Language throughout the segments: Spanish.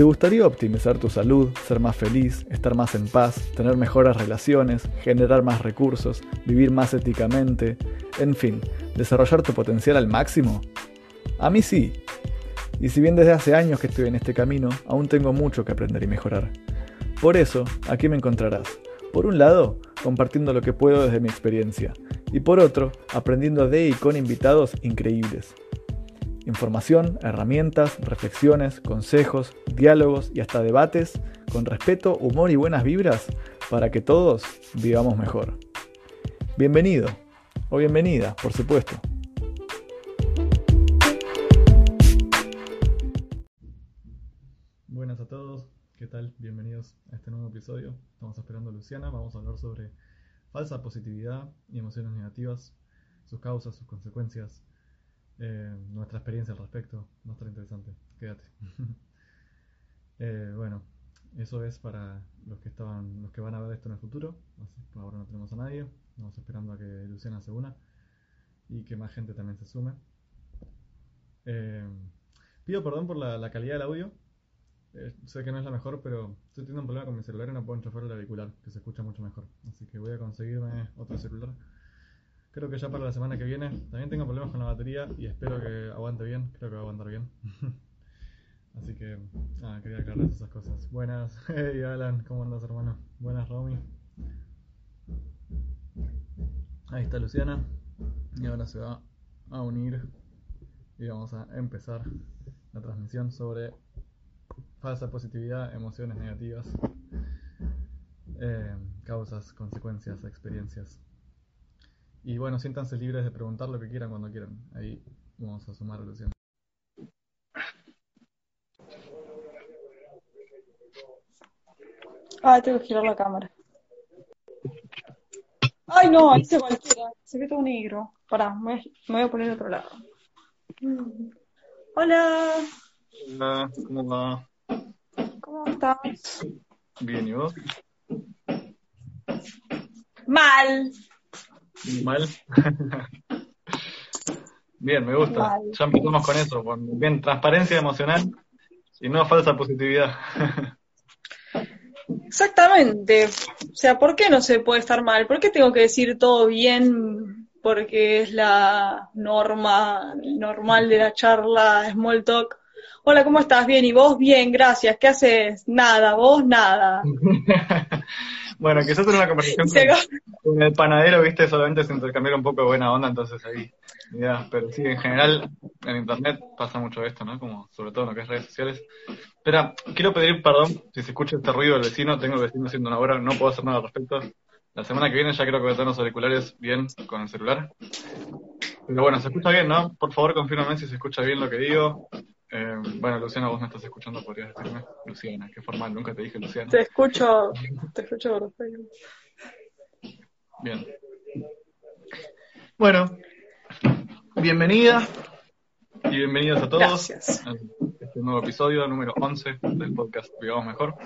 ¿Te gustaría optimizar tu salud, ser más feliz, estar más en paz, tener mejores relaciones, generar más recursos, vivir más éticamente, en fin, desarrollar tu potencial al máximo? A mí sí. Y si bien desde hace años que estoy en este camino, aún tengo mucho que aprender y mejorar. Por eso, aquí me encontrarás. Por un lado, compartiendo lo que puedo desde mi experiencia, y por otro, aprendiendo de y con invitados increíbles. Información, herramientas, reflexiones, consejos, diálogos y hasta debates con respeto, humor y buenas vibras para que todos vivamos mejor. Bienvenido o bienvenida, por supuesto. Buenas a todos, ¿qué tal? Bienvenidos a este nuevo episodio. Estamos esperando a Luciana, vamos a hablar sobre falsa positividad y emociones negativas, sus causas, sus consecuencias, eh, nuestra experiencia al respecto. Va a interesante. Quédate. Eh, bueno, eso es para los que estaban, los que van a ver esto en el futuro. ahora no tenemos a nadie. Estamos esperando a que Luciana se una y que más gente también se sume. Eh, pido perdón por la, calidad del audio. sé que no es la mejor, pero estoy teniendo un problema con mi celular y no puedo enchufar el auricular, que se escucha mucho mejor. Así que voy a conseguirme otro celular Creo que ya para la semana que viene. También tengo problemas con la batería y espero que aguante bien. Creo que va a aguantar bien. Así que, ah, quería aclarar esas cosas. Buenas, hey Alan, ¿cómo andas hermano? Buenas Romy. Ahí está Luciana. Y ahora se va a unir y vamos a empezar la transmisión sobre falsa positividad, emociones negativas, eh, causas, consecuencias, experiencias. Y bueno, siéntanse libres de preguntar lo que quieran cuando quieran. Ahí vamos a sumar Luciano. Ah, tengo que girar la cámara. Ay, no, hice cualquiera. Se ve todo negro. Pará, me, voy a poner de otro lado. Hola. Hola, ¿cómo va? ¿Cómo estás? Bien, ¿y vos? Mal. Mal. Bien, me gusta. Ya empezamos con eso. bien, transparencia emocional y no falsa positividad. Exactamente. O sea, ¿por qué no se puede estar mal? ¿Por qué tengo que decir todo bien? Porque es la norma normal de la charla, small talk. Hola, ¿cómo estás? Bien, ¿y vos? Bien, gracias. ¿Qué haces? Nada, vos nada. bueno, quizás en una conversación con, el panadero, viste, solamente se intercambiar un poco de buena onda, entonces ahí, ya, pero sí, en general, en internet pasa mucho esto, ¿no? Como, sobre todo en lo que es redes sociales. Espera, quiero pedir perdón si se escucha este ruido del vecino, tengo el vecino haciendo una hora, no puedo hacer nada al respecto. La semana que viene ya creo que voy a tener los auriculares bien con el celular. Pero bueno, se escucha bien, ¿no? Por favor, confírmame si se escucha bien lo que digo. Eh, bueno, Luciana, vos me estás escuchando, podrías decirme. Luciana, qué formal, nunca te dije Luciana. Te escucho, te escucho Bien. Bueno, bienvenida y bienvenidos a todos Gracias. a este nuevo episodio, número 11 del podcast Vivamos Mejor,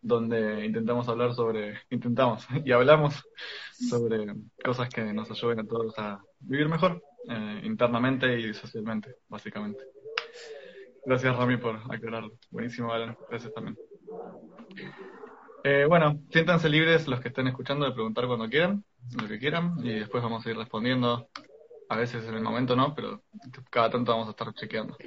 donde intentamos hablar sobre, intentamos y hablamos sobre cosas que nos ayuden a todos a vivir mejor, eh, internamente y socialmente, básicamente. Gracias, Rami, por aclararlo. Buenísimo, Alan. Gracias también. Eh, bueno, siéntanse libres los que estén escuchando de preguntar cuando quieran, lo que quieran, y después vamos a ir respondiendo. A veces en el momento no, pero cada tanto vamos a estar chequeando.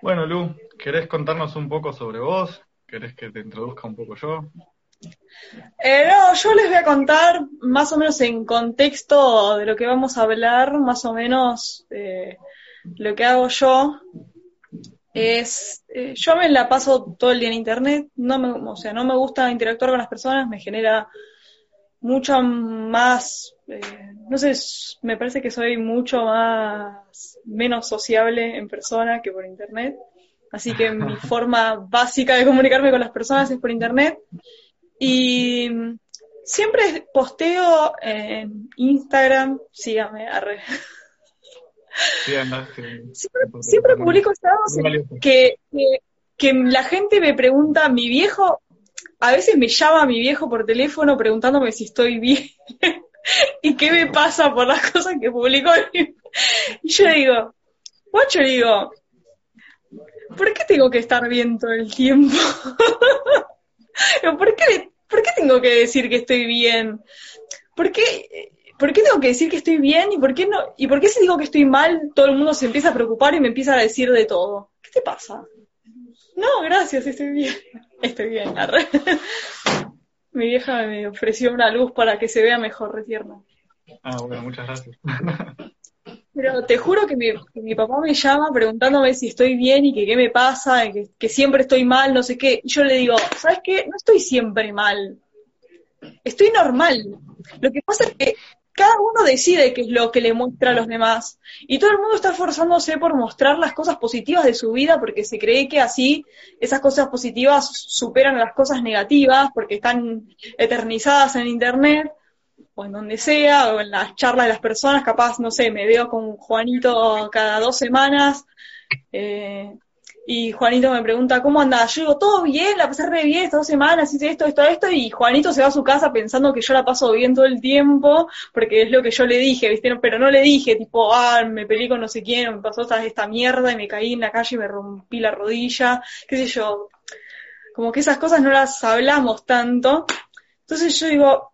Bueno, Lu, ¿querés contarnos un poco sobre vos? ¿Querés que te introduzca un poco yo? Eh, no, yo les voy a contar más o menos en contexto de lo que vamos a hablar, más o menos eh, lo que hago yo es, eh, yo me la paso todo el día en internet, no me, o sea, no me gusta interactuar con las personas, me genera mucho más, eh, no sé, me parece que soy mucho más, menos sociable en persona que por internet, así que mi forma básica de comunicarme con las personas es por internet, y siempre posteo en Instagram, sígame, arre. Siempre, publico estados que, que, la gente me pregunta, mi viejo, a veces me llama mi viejo por teléfono preguntándome si estoy bien y qué me pasa por las cosas que publico. y yo digo, guacho, digo, ¿por qué tengo que estar bien todo el tiempo? ¿Por qué, ¿Por qué tengo que decir que estoy bien? ¿Por qué, ¿Por qué tengo que decir que estoy bien? ¿Y por qué no? ¿Y por qué si digo que estoy mal, todo el mundo se empieza a preocupar y me empieza a decir de todo? ¿Qué te pasa? No, gracias, estoy bien. Estoy bien. Mi vieja me ofreció una luz para que se vea mejor, retierna. Ah, bueno, muchas gracias. Pero te juro que mi, papá me llama preguntándome si estoy bien y que qué me pasa, que, que siempre estoy mal, no sé qué. Y yo le digo, ¿sabes qué? No estoy siempre mal. Estoy normal. Lo que pasa es que cada uno decide qué es lo que le muestra a los demás. Y todo el mundo está esforzándose por mostrar las cosas positivas de su vida porque se cree que así esas cosas positivas superan a las cosas negativas porque están eternizadas en Internet o en donde sea, o en las charlas de las personas, capaz, no sé, me veo con Juanito cada dos semanas, eh, y Juanito me pregunta, ¿cómo andás? Yo digo, todo bien, la pasé re bien estas dos semanas, hice esto, esto, esto, y Juanito se va a su casa pensando que yo la paso bien todo el tiempo, porque es lo que yo le dije, ¿viste? Pero no le dije, tipo, ah, me peleé con no sé quién, me pasó esta, esta mierda y me caí en la calle y me rompí la rodilla, qué sé yo. Como que esas cosas no las hablamos tanto. Entonces yo digo,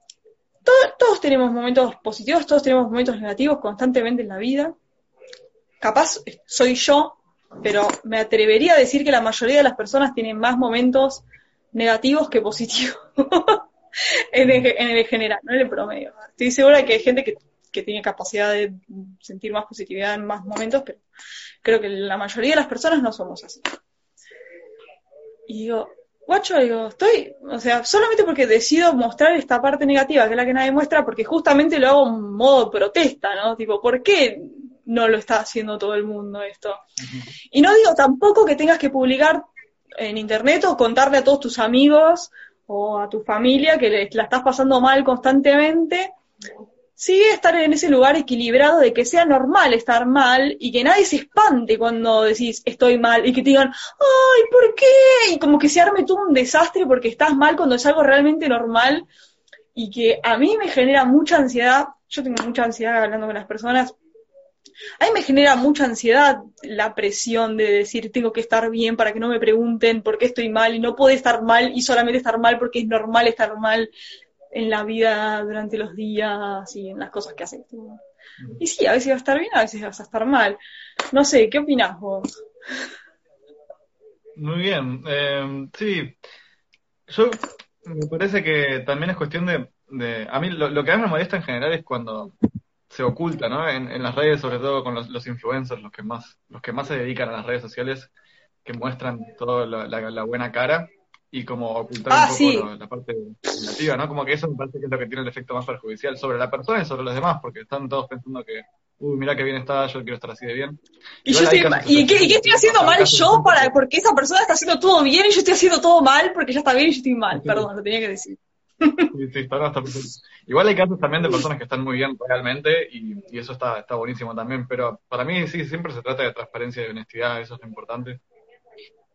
todos tenemos momentos positivos, todos tenemos momentos negativos constantemente en la vida. Capaz soy yo pero me atrevería a decir que la mayoría de las personas tienen más momentos negativos que positivos en, el, general, no en el promedio. Estoy segura que hay gente que, tiene capacidad de sentir más positividad en más momentos, pero creo que la mayoría de las personas no somos así. Y digo, guacho, digo, estoy, o sea, solamente porque decido mostrar esta parte negativa, que es la que nadie muestra, porque justamente lo hago en modo protesta, ¿no? Tipo, ¿por qué no lo está haciendo todo el mundo esto. Y no digo tampoco que tengas que publicar en internet o contarle a todos tus amigos o a tu familia que la estás pasando mal constantemente. Sigue estar en ese lugar equilibrado de que sea normal estar mal y que nadie se espante cuando decís estoy mal y que te digan, ay, ¿por qué? Y como que se arme todo un desastre porque estás mal cuando es algo realmente normal y que a mí me genera mucha ansiedad. Yo tengo mucha ansiedad hablando con las personas a mí me genera mucha ansiedad la presión de decir tengo que estar bien para que no me pregunten por qué estoy mal y no puedo estar mal y solamente estar mal porque es normal estar mal en la vida durante los días y en las cosas que haces. Y sí, a veces vas a estar bien, a veces vas a estar mal. No sé, ¿qué opinas vos? Muy bien, eh, sí. Yo me parece que también es cuestión de... a mí lo, que a mí me molesta en general es cuando se oculta, ¿no? En, las redes, sobre todo con los, influencers, los que más, los que más se dedican a las redes sociales, que muestran toda la, buena cara y como ocultar ah, un poco la parte negativa, ¿no? Como que eso me parece que es lo que tiene el efecto más perjudicial sobre la persona y sobre los demás, porque están todos pensando que, uy, mira qué bien está, yo quiero estar así de bien. ¿Y, qué, estoy haciendo mal yo para, porque esa persona está haciendo todo bien y yo estoy haciendo todo mal porque ya está bien y yo estoy mal? Perdón, lo tenía que decir. Igual hay casos también de personas que están muy bien realmente y, eso está, está buenísimo también, pero para mí sí, siempre se trata de transparencia y honestidad, eso es lo importante.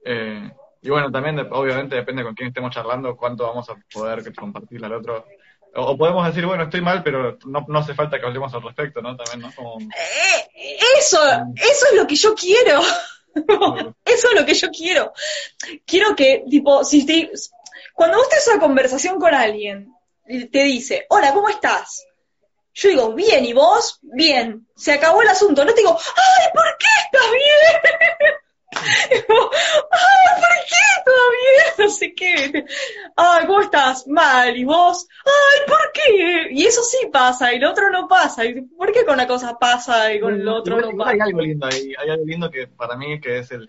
Eh, y bueno, también obviamente depende con quién estemos charlando, cuánto vamos a poder compartirle al otro. O, podemos decir, bueno, estoy mal, pero no, no, hace falta que hablemos al respecto, ¿no? También, ¿no? Eh, eso, eso es lo que yo quiero. Eso es lo que yo quiero. Quiero que, tipo, si te, cuando vos tenés una conversación con alguien, te dice, hola, ¿cómo estás? Yo digo, bien, ¿y vos? Bien. Se acabó el asunto. No te digo, ay, ¿por qué estás bien? ay, ¿por qué todavía? No sé qué. Ay, ¿cómo estás? Mal. ¿Y vos? Ay, ¿por qué? Y eso sí pasa, y lo otro no pasa. ¿Por qué con una cosa pasa y con lo otro no pasa? Hay algo lindo ahí. Hay algo lindo que para mí que es el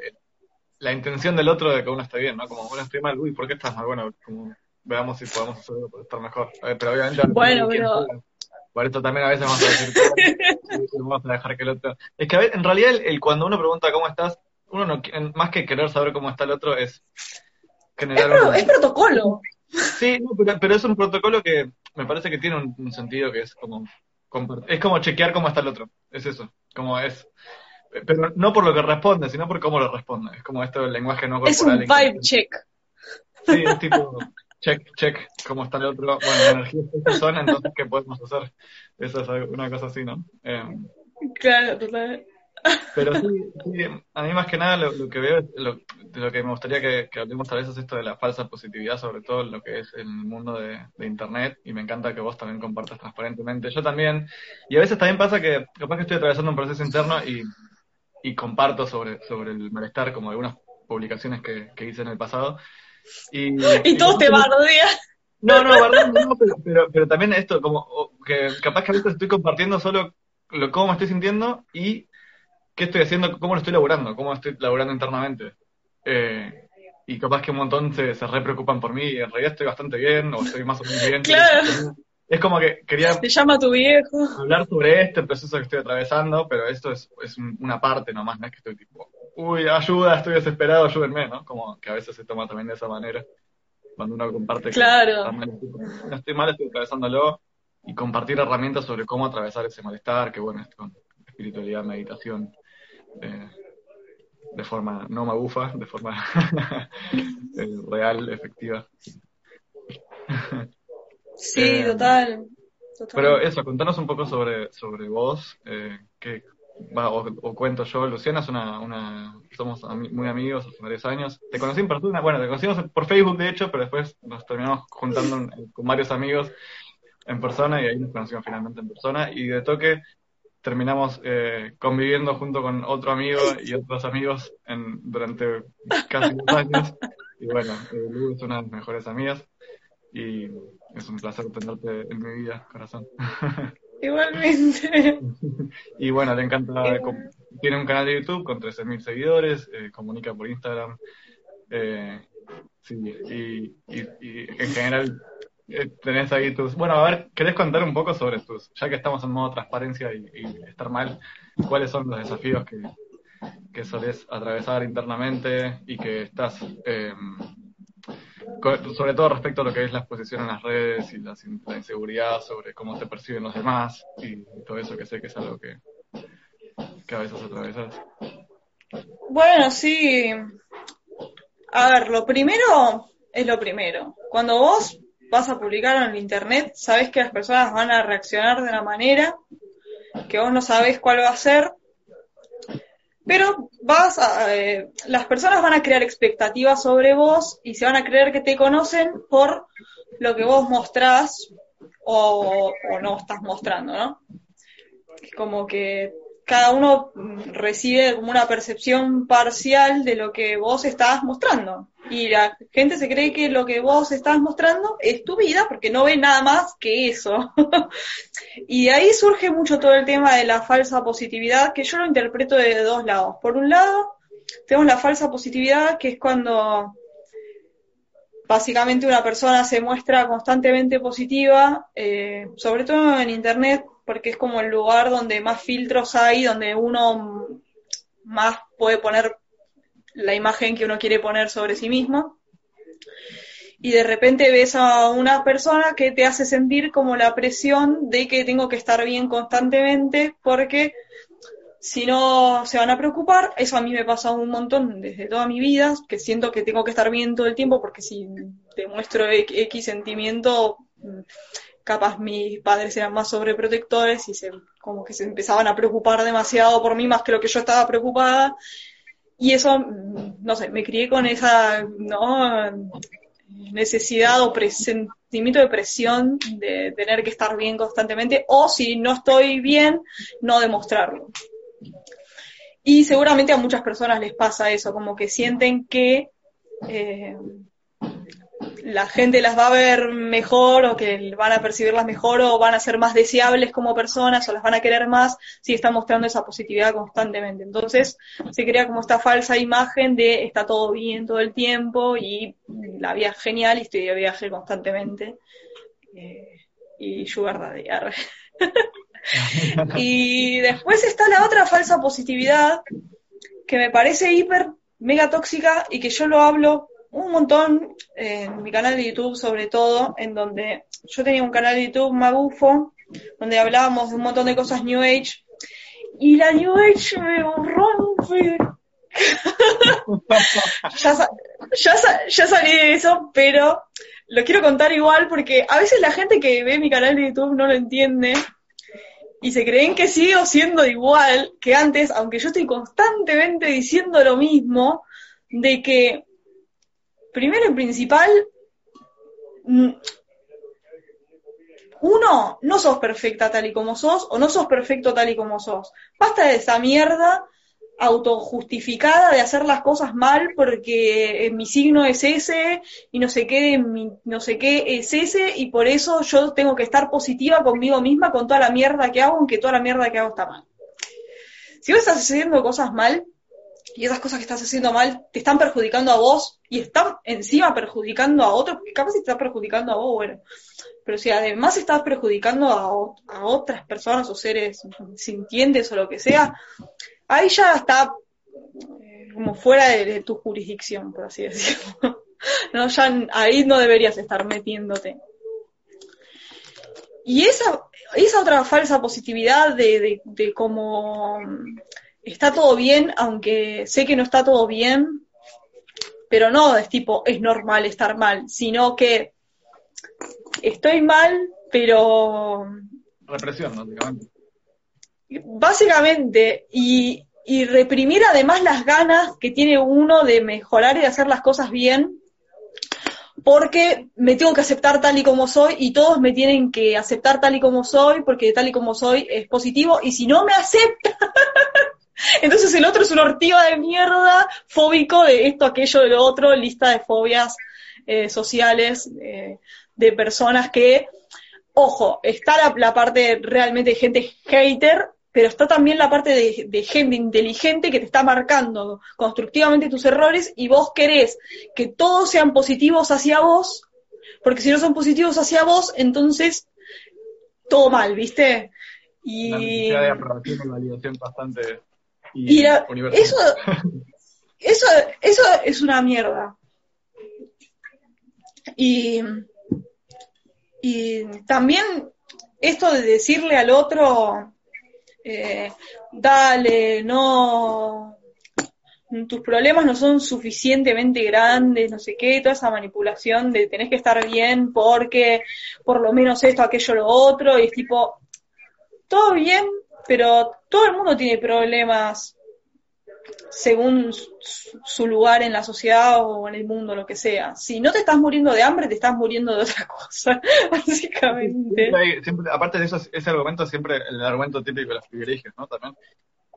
la intención del otro de que uno esté bien, ¿no? Como, bueno, estoy mal, uy, ¿por qué estás mal? Bueno, como, veamos si podemos hacerlo para estar mejor. pero obviamente... Bueno, pero... Por esto también a veces vamos a decir, vamos a dejar que el otro... Es que a en realidad el, cuando uno pregunta cómo estás, uno no, más que querer saber cómo está el otro es generar... Es, protocolo. Sí, pero, es un protocolo que me parece que tiene un, sentido que es como... Es como chequear cómo está el otro, es eso, como es pero no por lo que responde, sino por cómo lo responde. Es como esto del lenguaje no corporal. Es un vibe check. Sí, es tipo, check, check, cómo está el otro. Bueno, la energía es esta zona, entonces, ¿qué podemos hacer? Eso es una cosa así, ¿no? Em, claro, total. Pero sí, a mí más que nada lo, que veo, lo, lo que me gustaría que, que, hablemos tal vez es esto de la falsa positividad, sobre todo en lo que es el mundo de, Internet, y me encanta que vos también compartas transparentemente. Yo también, y a veces también pasa que capaz que estoy atravesando un proceso interno y, y comparto sobre, sobre el malestar, como algunas publicaciones que, que hice en el pasado. Y, y todos te bardean. No, no, no, pero, pero, también esto, como que capaz que a veces estoy compartiendo solo lo, cómo me estoy sintiendo y qué estoy haciendo, cómo lo estoy laburando, cómo estoy laburando internamente. Eh, y capaz que un montón se, se re preocupan por mí y en realidad estoy bastante bien o estoy más o menos bien. Claro. Es como que quería Te llama tu viejo. hablar sobre este proceso que estoy atravesando, pero esto es, es una parte nomás, no es que estoy tipo, uy, ayuda, estoy desesperado, ayúdenme, ¿no? Como que a veces se toma también de esa manera cuando uno comparte claro. que no estoy mal, estoy atravesándolo, y compartir herramientas sobre cómo atravesar ese malestar, que bueno, es con espiritualidad, meditación, eh, de forma no magufa, de forma eh, real, efectiva. Sí, eh, total, Pero eso, contanos un poco sobre, sobre vos, eh, que, o, cuento yo, Luciana es una, una somos muy amigos hace varios años. Te conocí en persona, bueno, te conocimos por Facebook de hecho, pero después nos terminamos juntando con varios amigos en persona y ahí nos conocimos finalmente en persona y de toque terminamos eh, conviviendo junto con otro amigo y otros amigos en, durante casi dos años. Y bueno, eh, Lu es una de mis mejores amigas y es un placer tenerte en mi vida, corazón. Igualmente. y bueno, le encanta, tiene un canal de YouTube con 13.000 seguidores, eh, comunica por Instagram. Eh, sí, y, y, en general eh, tenés ahí tus... Bueno, a ver, ¿querés contar un poco sobre tus, ya que estamos en modo transparencia y, estar mal, cuáles son los desafíos que, que solés atravesar internamente y que estás... Sobre todo respecto a lo que es la exposición en las redes y la, inseguridad sobre cómo te perciben los demás y, todo eso que sé que es algo que, a veces atravesas. Bueno, sí. A ver, lo primero es lo primero. Cuando vos vas a publicar en internet, sabes que las personas van a reaccionar de una manera que vos no sabés cuál va a ser pero vas a, eh, las personas van a crear expectativas sobre vos y se van a creer que te conocen por lo que vos mostrás o, o no estás mostrando, ¿no? Como que cada uno recibe como una percepción parcial de lo que vos estás mostrando. Y la gente se cree que lo que vos estás mostrando es tu vida porque no ve nada más que eso. y de ahí surge mucho todo el tema de la falsa positividad, que yo lo interpreto de dos lados. Por un lado, tenemos la falsa positividad, que es cuando básicamente una persona se muestra constantemente positiva, eh, sobre todo en Internet, porque es como el lugar donde más filtros hay, donde uno más puede poner la imagen que uno quiere poner sobre sí mismo. Y de repente ves a una persona que te hace sentir como la presión de que tengo que estar bien constantemente porque si no se van a preocupar, eso a mí me pasa un montón desde toda mi vida, que siento que tengo que estar bien todo el tiempo porque si demuestro X sentimiento, capaz mis padres eran más sobreprotectores y se, como que se empezaban a preocupar demasiado por mí más que lo que yo estaba preocupada. Y eso, no sé, me crié con esa necesidad o sentimiento de presión de tener que estar bien constantemente o si no estoy bien, no demostrarlo. Y seguramente a muchas personas les pasa eso, como que sienten que eh, la gente las va a ver mejor o que van a percibirlas mejor o van a ser más deseables como personas o las van a querer más si están mostrando esa positividad constantemente. Entonces se crea como esta falsa imagen de está todo bien todo el tiempo y la vida es genial y estoy de viaje constantemente. Eh, y sugar daddy. y después está la otra falsa positividad que me parece hiper mega tóxica y que yo lo hablo un montón en mi canal de YouTube sobre todo, en donde yo tenía un canal de YouTube magufo, donde hablábamos de un montón de cosas New Age, y la New Age me rompe. ya, ya, salí de eso, pero lo quiero contar igual porque a veces la gente que ve mi canal de YouTube no lo entiende. y se creen que sigo siendo igual que antes, aunque yo estoy constantemente diciendo lo mismo, de que, primero y principal, mm, uno, no sos perfecta tal y como sos, o no sos perfecto tal y como sos. Basta de esa mierda autojustificada de hacer las cosas mal porque mi signo es ese y no sé qué, no sé qué es ese y por eso yo tengo que estar positiva conmigo misma con toda la mierda que hago, aunque toda la mierda que hago está mal. Si vos estás haciendo cosas mal y esas cosas que estás haciendo mal te están perjudicando a vos y están encima perjudicando a otros, porque capaz te estás perjudicando a vos, bueno, pero si además estás perjudicando a, a otras personas o seres sintientes o lo que sea, ahí ya está eh, como fuera de, tu jurisdicción, por así decirlo. no, ya ahí no deberías estar metiéndote. Y esa, esa otra falsa positividad de, de, cómo está todo bien, aunque sé que no está todo bien, pero no es tipo, es normal estar mal, sino que estoy mal, pero... Represión, básicamente. Básicamente, y, reprimir además las ganas que tiene uno de mejorar y de hacer las cosas bien, porque me tengo que aceptar tal y como soy y todos me tienen que aceptar tal y como soy, porque tal y como soy es positivo, y si no me acepta, entonces el otro es una ortiva de mierda, fóbico de esto, aquello, de lo otro, lista de fobias eh, sociales eh, de personas que, ojo, está la, parte realmente de gente hater, pero está también la parte de, gente inteligente que te está marcando constructivamente tus errores y vos querés que todos sean positivos hacia vos, porque si no son positivos hacia vos, entonces todo mal, ¿viste? Y... bastante y eso, eso, eso es una mierda. Y, y también esto de decirle al otro, eh, dale, no, tus problemas no son suficientemente grandes, no sé qué, toda esa manipulación de tenés que estar bien porque por lo menos esto, aquello, lo otro, y es tipo, todo bien, pero todo el mundo tiene problemas según su lugar en la sociedad o en el mundo, lo que sea. Si no te estás muriendo de hambre, te estás muriendo de otra cosa, básicamente. aparte de eso, ese argumento siempre, el argumento típico de los privilegios, ¿no? También.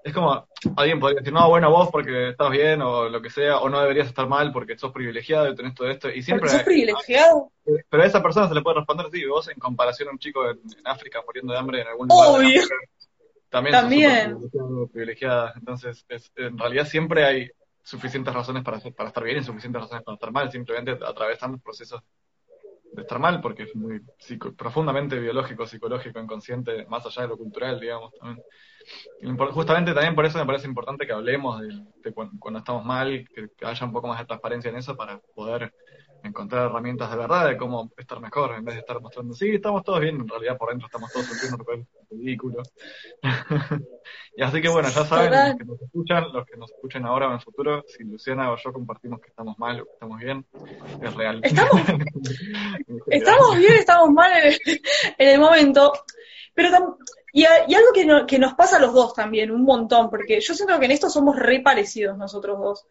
Es como, alguien podría decir, no, bueno, vos porque estás bien o lo que sea, o no deberías estar mal porque sos privilegiado y tenés todo esto. Y siempre, sos privilegiado. Pero a esa persona se le puede responder, sí, vos en comparación a un chico en, África muriendo de hambre en algún lugar. Obvio. También, También. privilegiadas. Entonces, en realidad siempre hay suficientes razones para, para estar bien y suficientes razones para estar mal. Simplemente atravesamos procesos de estar mal porque es muy profundamente biológico, psicológico, inconsciente, más allá de lo cultural, digamos. También. justamente también por eso me parece importante que hablemos de, cuando, estamos mal, que haya un poco más de transparencia en eso para poder encontrar herramientas de verdad de cómo estar mejor, en vez de estar mostrando, sí, estamos todos bien, en realidad por dentro estamos todos sufriendo ridículo. y así que bueno, ya saben, los que nos escuchan, los que nos escuchen ahora o en el futuro, si Luciana o yo compartimos que estamos mal o que estamos bien, es real. Estamos, estamos bien, estamos mal en el, momento, pero y, algo que, que nos pasa a los dos también, un montón, porque yo siento que en esto somos re parecidos nosotros dos.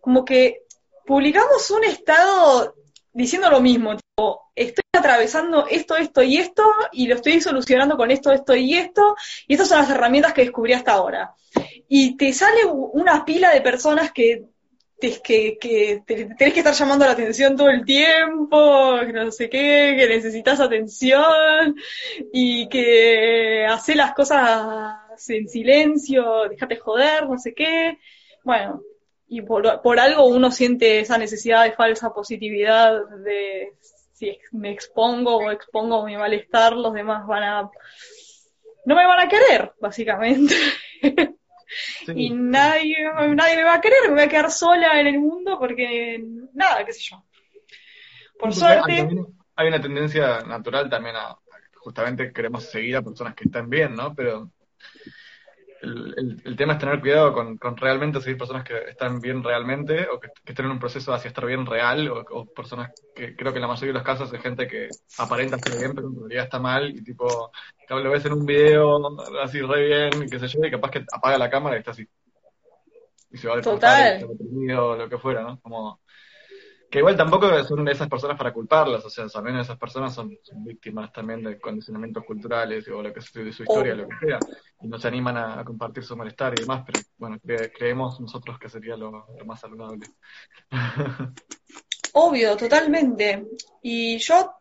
Como que publicamos un estado diciendo lo mismo, tipo, estoy atravesando esto, esto y esto, y lo estoy solucionando con esto, esto y esto, y estas son las herramientas que descubrí hasta ahora. Y te sale una pila de personas que, que, tenés que estar llamando la atención todo el tiempo, que no sé qué, que necesitas atención, y que hace las cosas en silencio, déjate joder, no sé qué. Bueno, y por, por, algo uno siente esa necesidad de falsa positividad, de si me expongo o expongo mi malestar, los demás van a... no me van a querer, básicamente. y nadie, nadie me va a querer, me voy a quedar sola en el mundo porque nada, qué sé yo. Por suerte... Hay, una tendencia natural también a, justamente queremos seguir a personas que están bien, ¿no? Pero el, el, tema es tener cuidado con, con, realmente seguir personas que están bien realmente o que, estén en un proceso hacia estar bien real o, personas que creo que en la mayoría de los casos es gente que aparenta estar bien pero en realidad está mal y tipo lo ves en un video así re bien y qué sé yo y capaz que apaga la cámara y está así y se va a Total. o lo que fuera, ¿no? Como que igual tampoco son esas personas para culparlas, o sea, también esas personas son, víctimas también de condicionamientos culturales o lo que sea de su historia, lo que sea, y no se animan a, compartir su malestar y demás, pero bueno, creemos nosotros que sería lo, más saludable. Obvio, totalmente. Y yo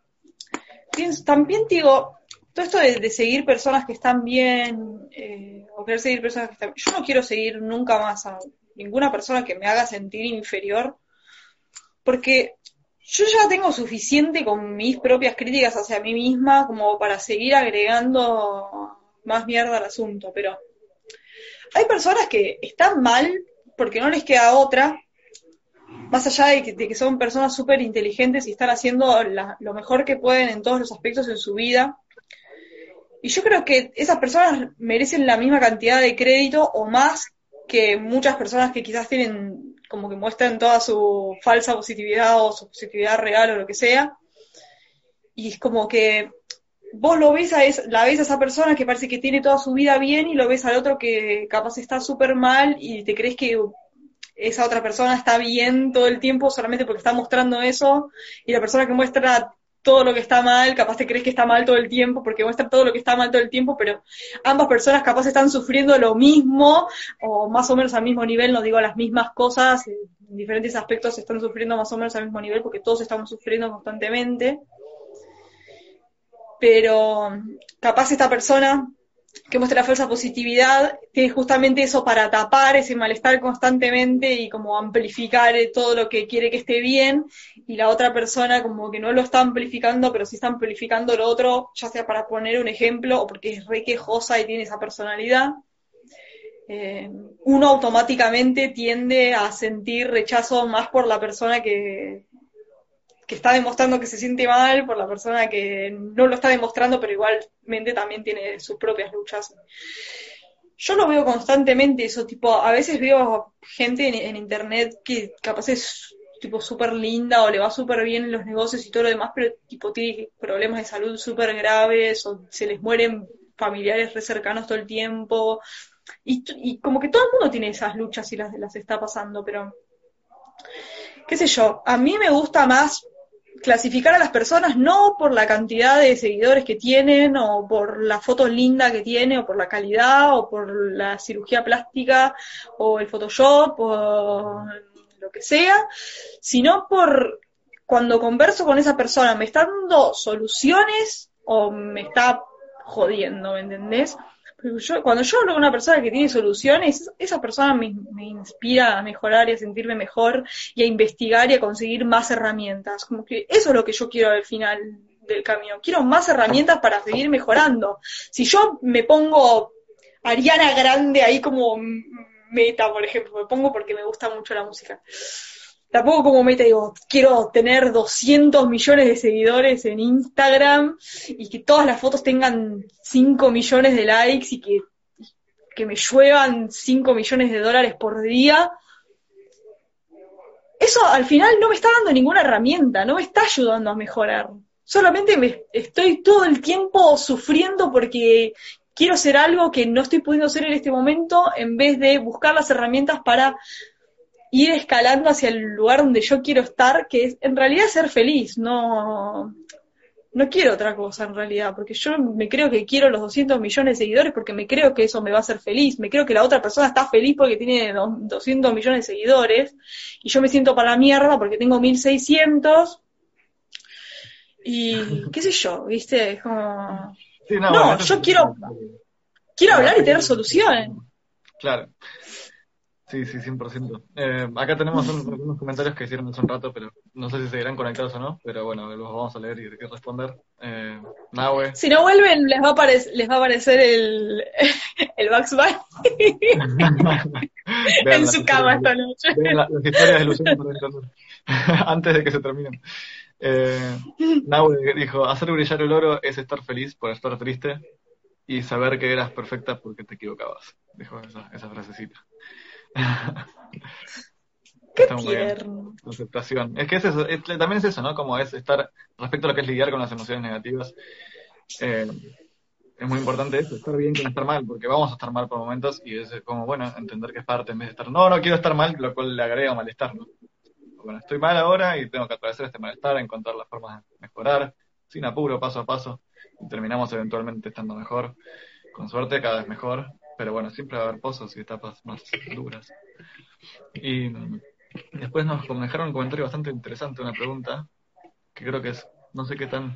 pienso, también digo, todo esto de, seguir personas que están bien, eh, o querer seguir personas que están bien, yo no quiero seguir nunca más a ninguna persona que me haga sentir inferior porque yo ya tengo suficiente con mis propias críticas hacia mí misma como para seguir agregando más mierda al asunto, pero hay personas que están mal porque no les queda otra, más allá de que, son personas súper inteligentes y están haciendo lo mejor que pueden en todos los aspectos de su vida. Y yo creo que esas personas merecen la misma cantidad de crédito o más que muchas personas que quizás tienen como que muestran toda su falsa positividad o su positividad real o lo que sea. Y es como que vos lo ves a la ves a esa persona que parece que tiene toda su vida bien y lo ves al otro que capaz está súper mal y te crees que esa otra persona está bien todo el tiempo solamente porque está mostrando eso y la persona que muestra todo lo que está mal, capaz te crees que está mal todo el tiempo, porque muestra todo lo que está mal todo el tiempo, pero ambas personas capaz están sufriendo lo mismo, o más o menos al mismo nivel, no digo las mismas cosas, en diferentes aspectos están sufriendo más o menos al mismo nivel, porque todos estamos sufriendo constantemente. Pero capaz esta persona que muestra la falsa positividad, tiene justamente eso para tapar ese malestar constantemente y como amplificar eh, todo lo que quiere que esté bien, y la otra persona como que no lo está amplificando, pero sí está amplificando lo otro, ya sea para poner un ejemplo o porque es re quejosa y tiene esa personalidad. Eh, uno automáticamente tiende a sentir rechazo más por la persona que, que está demostrando que se siente mal por la persona que no lo está demostrando, pero igualmente también tiene sus propias luchas. Yo lo veo constantemente, eso tipo, a veces veo gente en, internet que capaz es tipo súper linda o le va súper bien en los negocios y todo lo demás, pero tipo tiene problemas de salud súper graves o se les mueren familiares re cercanos todo el tiempo. Y, como que todo el mundo tiene esas luchas y las, las está pasando, pero qué sé yo, a mí me gusta más clasificar a las personas no por la cantidad de seguidores que tienen o por la foto linda que tiene o por la calidad o por la cirugía plástica o el Photoshop o lo que sea, sino por cuando converso con esa persona, ¿me está dando soluciones o me está jodiendo, ¿me entendés? Cuando yo hablo con una persona que tiene soluciones, esa persona me, inspira a mejorar y a sentirme mejor y a investigar y a conseguir más herramientas. Como que eso es lo que yo quiero al final del camino. Quiero más herramientas para seguir mejorando. Si yo me pongo Ariana Grande ahí como meta, por ejemplo, me pongo porque me gusta mucho la música tampoco como meta digo, quiero tener 200 millones de seguidores en Instagram y que todas las fotos tengan 5 millones de likes y que, que me lluevan 5 millones de dólares por día. Eso al final no me está dando ninguna herramienta, no me está ayudando a mejorar. Solamente me estoy todo el tiempo sufriendo porque quiero hacer algo que no estoy pudiendo hacer en este momento en vez de buscar las herramientas para ir escalando hacia el lugar donde yo quiero estar, que es en realidad ser feliz, no, no quiero otra cosa en realidad, porque yo me creo que quiero los 200 millones de seguidores porque me creo que eso me va a hacer feliz, me creo que la otra persona está feliz porque tiene 200 millones de seguidores y yo me siento para la mierda porque tengo 1600 y qué sé yo, ¿viste? como... no, yo quiero, quiero hablar y tener soluciones. Claro. Sí, sí, 100%. Eh, acá tenemos unos comentarios que hicieron hace un rato, pero no sé si seguirán conectados o no, pero bueno, los vamos a leer y, responder. Eh, Nahue. Si no vuelven, les va a, les va a aparecer el, el Bugs en su cama esta noche. las historias de Luciano antes de que se terminen. Eh, Nahue dijo, hacer brillar el oro es estar feliz por estar triste. y saber que eras perfecta porque te equivocabas. Dejo esa, esa frasecita. Qué tierno. Aceptación. Es que es eso, también es eso, ¿no? Como es estar, respecto a lo que es lidiar con las emociones negativas, eh, es muy importante eso, estar bien con estar mal, porque vamos a estar mal por momentos y es como, bueno, entender que es parte en vez de estar, no, no quiero estar mal, lo cual le agrega malestar, ¿no? Bueno, estoy mal ahora y tengo que atravesar este malestar, encontrar las formas de mejorar, sin apuro, paso a paso, y terminamos eventualmente estando mejor, con suerte cada vez mejor, pero bueno, siempre va a haber pozos y etapas más duras. Y después nos dejaron un comentario bastante interesante, una pregunta, que creo que es, no sé qué tan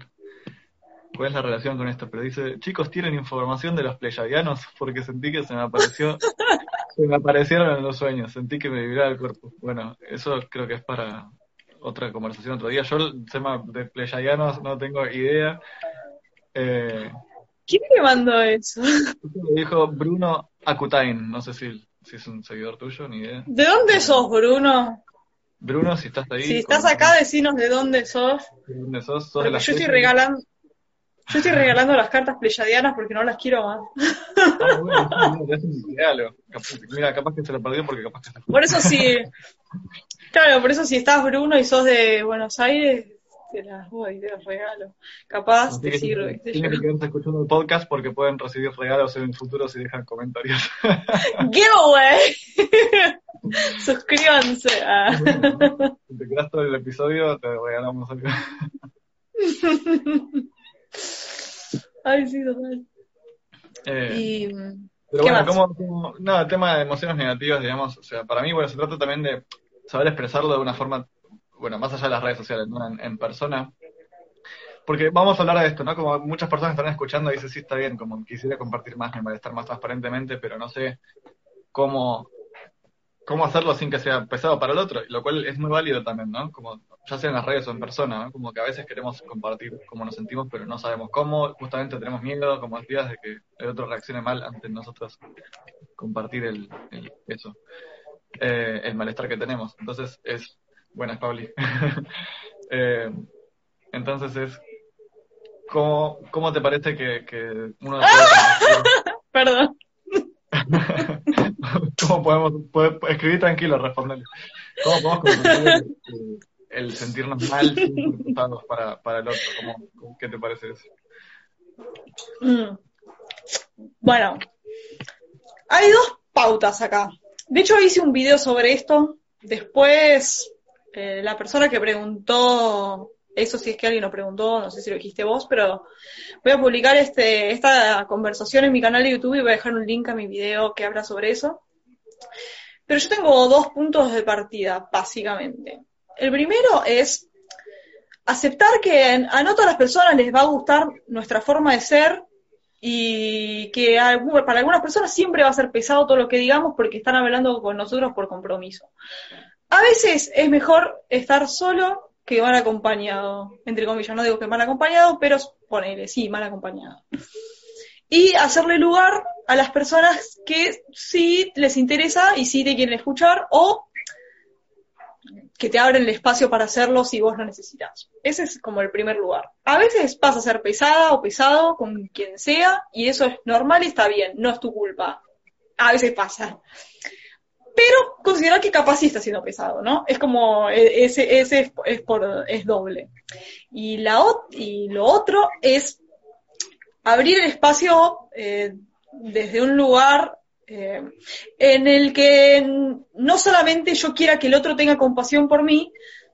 cuál es la relación con esto, pero dice, chicos, ¿tienen información de los pleyadianos? Porque sentí que se me apareció, se me aparecieron en los sueños, sentí que me vibraba el cuerpo. Bueno, eso creo que es para otra conversación otro día. Yo el tema de pleyadianos no tengo idea. Eh, ¿Quién me mandó eso? Lo dijo Bruno Acutain, no sé si, si es un seguidor tuyo, ni idea. ¿De dónde sos, Bruno? Bruno, si estás ahí. Si estás acá, decinos de dónde sos. ¿De dónde sos? ¿Sos de yo estoy regalando, yo estoy regalando las cartas pleyadianas porque no las quiero más. Ah, bueno. Mira, capaz que se lo perdió porque capaz que se Por eso sí. Claro, por eso si estás Bruno y sos de Buenos Aires, te las te las regalo. Capaz te sirve. Tienen que quedarse escuchando el podcast porque pueden recibir regalos en el futuro si dejan comentarios. ¡Giveaway! Suscríbanse. Si te quedas todo el episodio, te regalamos algo. Ay, sí, total. Eh, y, pero ¿qué bueno, como, como- nada, el tema de emociones negativas, digamos, o sea, para mí, bueno, se trata también de saber expresarlo de una forma, bueno, más allá de las redes sociales, ¿no? En, en persona. Porque vamos a hablar de esto, ¿no? Como muchas personas están escuchando y dicen, sí, está bien, como quisiera compartir más mi malestar más transparentemente, pero no sé cómo, cómo hacerlo sin que sea pesado para el otro, lo cual es muy válido también, ¿no? Como ya sea en las redes o en persona, ¿no? Como que a veces queremos compartir cómo nos sentimos, pero no sabemos cómo, justamente tenemos miedo, como decías, de que el otro reaccione mal ante nosotros compartir el, el- eso, eh, el malestar que tenemos. Entonces es, buenas, Pauli. Eh, entonces es, ¿cómo, cómo te parece que, que uno Perdón. ¿Cómo podemos, puede- escribir tranquilo, responderle. ¿Cómo podemos compartir el, el sentirnos mal sin para, para el otro? ¿Cómo, cómo- ¿Qué te parece eso? Mm. Bueno, hay dos pautas acá. De hecho, hice un video sobre esto. Después, eh, la persona que preguntó, eso si es que alguien lo preguntó, no sé si lo dijiste vos, pero voy a publicar este, esta conversación en mi canal de YouTube y voy a dejar un link a mi video que habla sobre eso. Pero yo tengo dos puntos de partida, básicamente. El primero es aceptar que a no todas las personas les va a gustar nuestra forma de ser y que para algunas personas siempre va a ser pesado todo lo que digamos porque están hablando con nosotros por compromiso. A veces es mejor estar solo que mal acompañado, entre comillas, no digo que mal acompañado, pero ponele, sí, mal acompañado. Y hacerle lugar a las personas que sí les interesa y sí te quieren escuchar o que te abren el espacio para hacerlo si vos lo necesitas. Ese es como el primer lugar. A veces vas a ser pesada o pesado con quien sea y eso es normal y está bien, no es tu culpa. A veces pasa. Considerar que capaz sí está siendo pesado, ¿no? Es como, e- ese, es, por, es doble. Y, la, y lo otro es abrir el espacio eh, desde un lugar eh, en el que no solamente yo quiera que el otro tenga compasión por mí,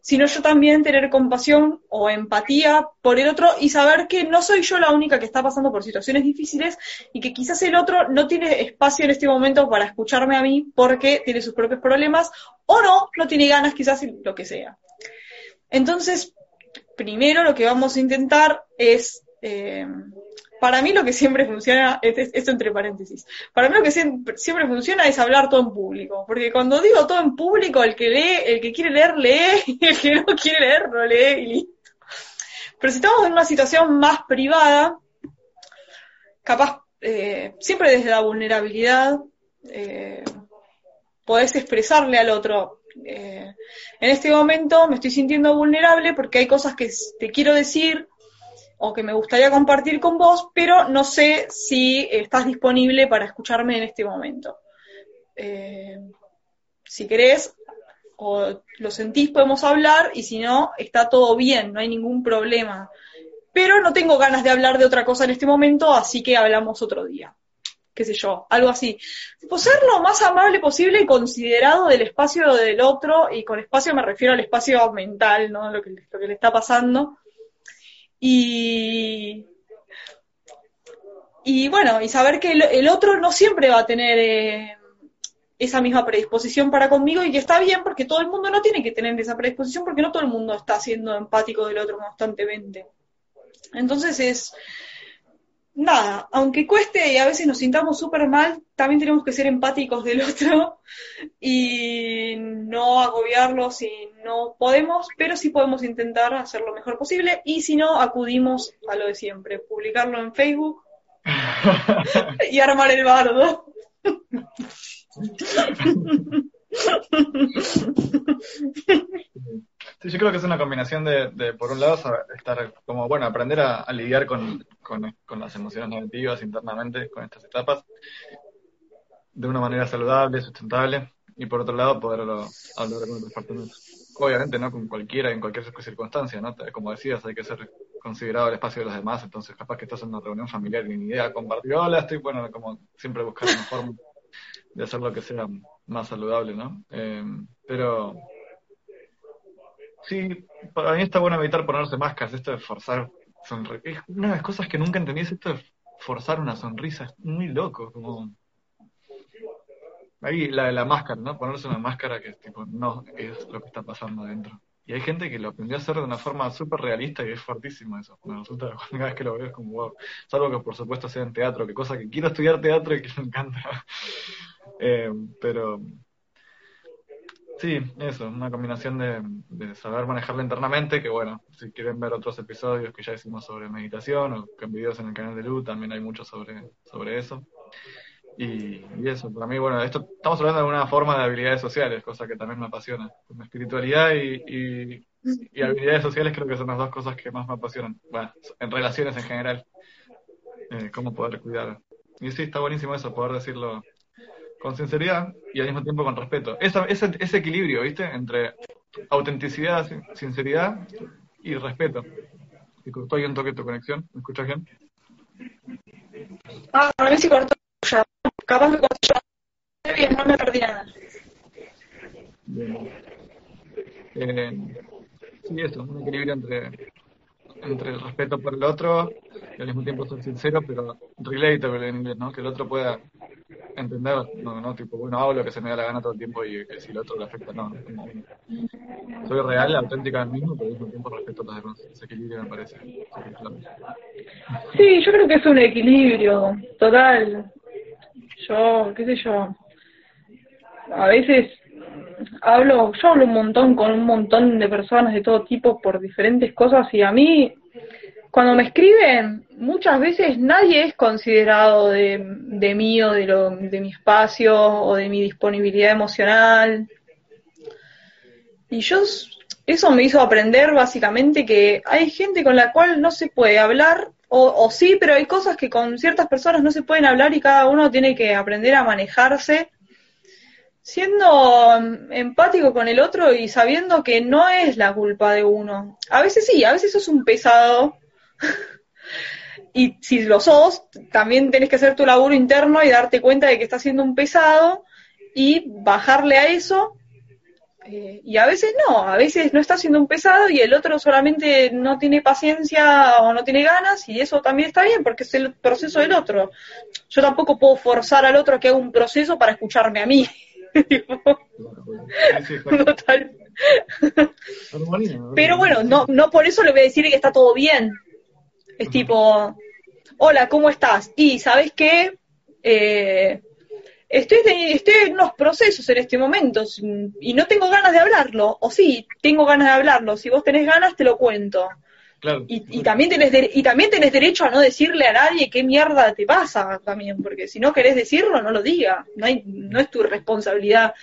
sino yo también tener compasión o empatía por el otro y saber que no soy yo la única que está pasando por situaciones difíciles y que quizás el otro no tiene espacio en este momento para escucharme a mí porque tiene sus propios problemas o no, no tiene ganas quizás lo que sea. Entonces, primero lo que vamos a intentar es, eh, para mí lo que siempre funciona, es- es- esto entre paréntesis, para mí lo que siempre, funciona es hablar todo en público, porque cuando digo todo en público, el que lee, el que quiere leer, lee, y el que no quiere leer, no lee y listo. Pero si estamos en una situación más privada, capaz, eh, siempre desde la vulnerabilidad, eh, podés expresarle al otro, eh, en este momento me estoy sintiendo vulnerable porque hay cosas que te quiero decir o que me gustaría compartir con vos, pero no sé si estás disponible para escucharme en este momento. Eh, si querés o lo sentís, podemos hablar, y si no, está todo bien, no hay ningún problema. Pero no tengo ganas de hablar de otra cosa en este momento, así que hablamos otro día. Qué sé yo, algo así. Pues ser lo más amable posible y considerado del espacio del otro, y con espacio me refiero al espacio mental, ¿no? Lo que, lo que le está pasando y, y bueno, y saber que el, otro no siempre va a tener eh, esa misma predisposición para conmigo y que está bien porque todo el mundo no tiene que tener esa predisposición porque no todo el mundo está siendo empático del otro constantemente. Entonces es, nada, aunque cueste y a veces nos sintamos súper mal, también tenemos que ser empáticos del otro y no agobiarlo si no podemos, pero sí podemos intentar hacer lo mejor posible y si no, acudimos a lo de siempre, publicarlo en Facebook y armar el bardo. Sí, yo creo que es una combinación de, por un lado, estar como, bueno, aprender a, lidiar con, las emociones negativas internamente, con estas etapas, de una manera saludable, sustentable, y por otro lado, poderlo hablar con otras personas. Obviamente, ¿no? Con cualquiera, en cualquier circunstancia, ¿no? Como decías, hay que ser considerado el espacio de los demás, entonces capaz que estás en una reunión familiar y ni idea compartir, hola, estoy, bueno, como siempre buscar una forma de hacer lo que sea más saludable, ¿no? Eh, pero Sí, para mí está bueno evitar ponerse máscaras, esto de forzar sonrisas. Una de las cosas que nunca entendí es esto de forzar una sonrisa, es muy loco, como... Ahí la de la máscara, ¿no? Ponerse una máscara que tipo, no es lo que está pasando adentro. Y hay gente que lo aprendió a hacer de una forma súper realista y es fuertísimo eso. Me resulta, cada vez que lo veo es como wow. Salvo que por supuesto sea en teatro, que cosa que quiero estudiar teatro y que me encanta. Eh, pero Sí, eso, una combinación de, saber manejarla internamente, que bueno, si quieren ver otros episodios que ya hicimos sobre meditación o con videos en el canal de Luz, también hay mucho sobre, sobre eso. Y, eso, para mí, bueno, esto estamos hablando de una forma de habilidades sociales, cosa que también me apasiona. Espiritualidad y, y, habilidades sociales creo que son las dos cosas que más me apasionan. Bueno, en relaciones en general, eh, cómo poder cuidar. Y sí, está buenísimo eso, poder decirlo con sinceridad y al mismo tiempo con respeto. Esa, ese, ese equilibrio, ¿viste? Entre autenticidad, sinceridad y respeto. Si cortó un toque tu conexión, ¿me escuchas bien? Ah, a ver si cortó ya. Capaz que cortó ya. Bien, no me perdí nada. Bien. Eh, sí, eso, un equilibrio entre, entre el respeto por el otro y al mismo tiempo ser sincero, pero relatable en inglés, ¿no? Que el otro pueda entender, no, no, tipo, bueno, hago lo que se me da la gana todo el tiempo y que si el otro le afecta, no. soy real, auténtica al mismo, pero al mismo tiempo respeto a los demás. Ese equilibrio me parece. Sí, yo creo que es un equilibrio total. Yo, qué sé yo, a veces hablo, yo hablo un montón con un montón de personas de todo tipo por diferentes cosas y a mí cuando me escriben, muchas veces nadie es considerado de, de mí o de, lo, de mi espacio o de mi disponibilidad emocional. Y yo, eso me hizo aprender básicamente que hay gente con la cual no se puede hablar, o, o sí, pero hay cosas que con ciertas personas no se pueden hablar y cada uno tiene que aprender a manejarse siendo empático con el otro y sabiendo que no es la culpa de uno. A veces sí, a veces sos un pesado y si lo sos, también tenés que hacer tu laburo interno y darte cuenta de que estás siendo un pesado y bajarle a eso. Eh, y a veces no, a veces no estás siendo un pesado y el otro solamente no tiene paciencia o no tiene ganas y eso también está bien porque es el proceso del otro. Yo tampoco puedo forzar al otro a que haga un proceso para escucharme a mí. Pero bueno, no, no por eso le voy a decir que está todo bien. Es tipo, hola, ¿cómo estás? Y, ¿sabes qué? Eh, estoy, estoy en unos procesos en este momento y no tengo ganas de hablarlo. O sí, tengo ganas de hablarlo. Si vos tenés ganas, te lo cuento. Claro. Y, y también tenés de- y también tenés derecho a no decirle a nadie qué mierda te pasa también, porque si no querés decirlo, no lo digas. No, hay, no es tu responsabilidad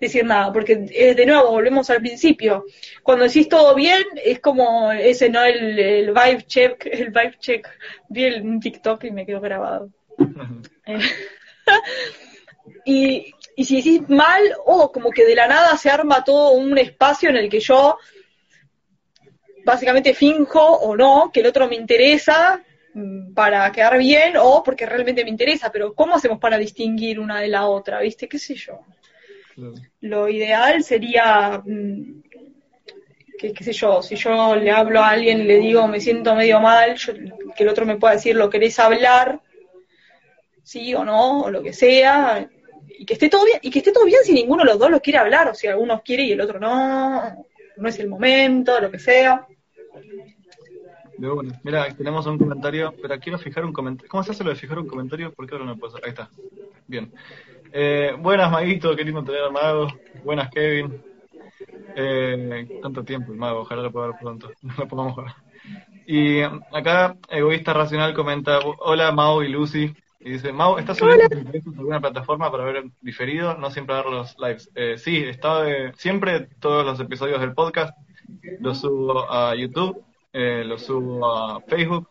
decir nada, porque eh, de nuevo, volvemos al principio. Cuando decís todo bien, es como ese, ¿no? El, el vibe check, el vibe check. Vi el, un TikTok y me quedó grabado. Eh, y, y si decís mal, o como que de la nada se arma todo un espacio en el que yo básicamente finjo o no que el otro me interesa mm, para quedar bien o porque realmente me interesa, pero ¿cómo hacemos para distinguir una de la otra? ¿Viste? ¿Qué sé yo? Claro. Lo ideal sería, mm, que, qué sé yo, si yo le hablo a alguien y le digo me siento medio mal, yo- que el otro me pueda decir lo querés hablar, sí o no, o lo que sea, y que esté todo bien, y que esté todo bien si ninguno de los dos lo quiere hablar, o si alguno quiere y el otro no, no es el momento, lo que sea. De una. Mira, tenemos un comentario, pero quiero fijar un comentario. ¿Cómo se hace lo de fijar un comentario? ¿Por qué ahora no puedo hacer? Ahí está. Bien. Eh, buenas, Maguito, qué lindo tener al mago. Buenas, Kevin. Eh, tanto tiempo el mago, ojalá lo pueda ver pronto. No lo podamos ver. Y acá, Egoísta Racional comenta: Hola, Mau y Lucy. Y dice: Mau, ¿estás subiendo a alguna plataforma para ver diferido? No siempre ver los lives. Eh, sí, está de- siempre todos los episodios del podcast los subo a YouTube, eh, los subo a Facebook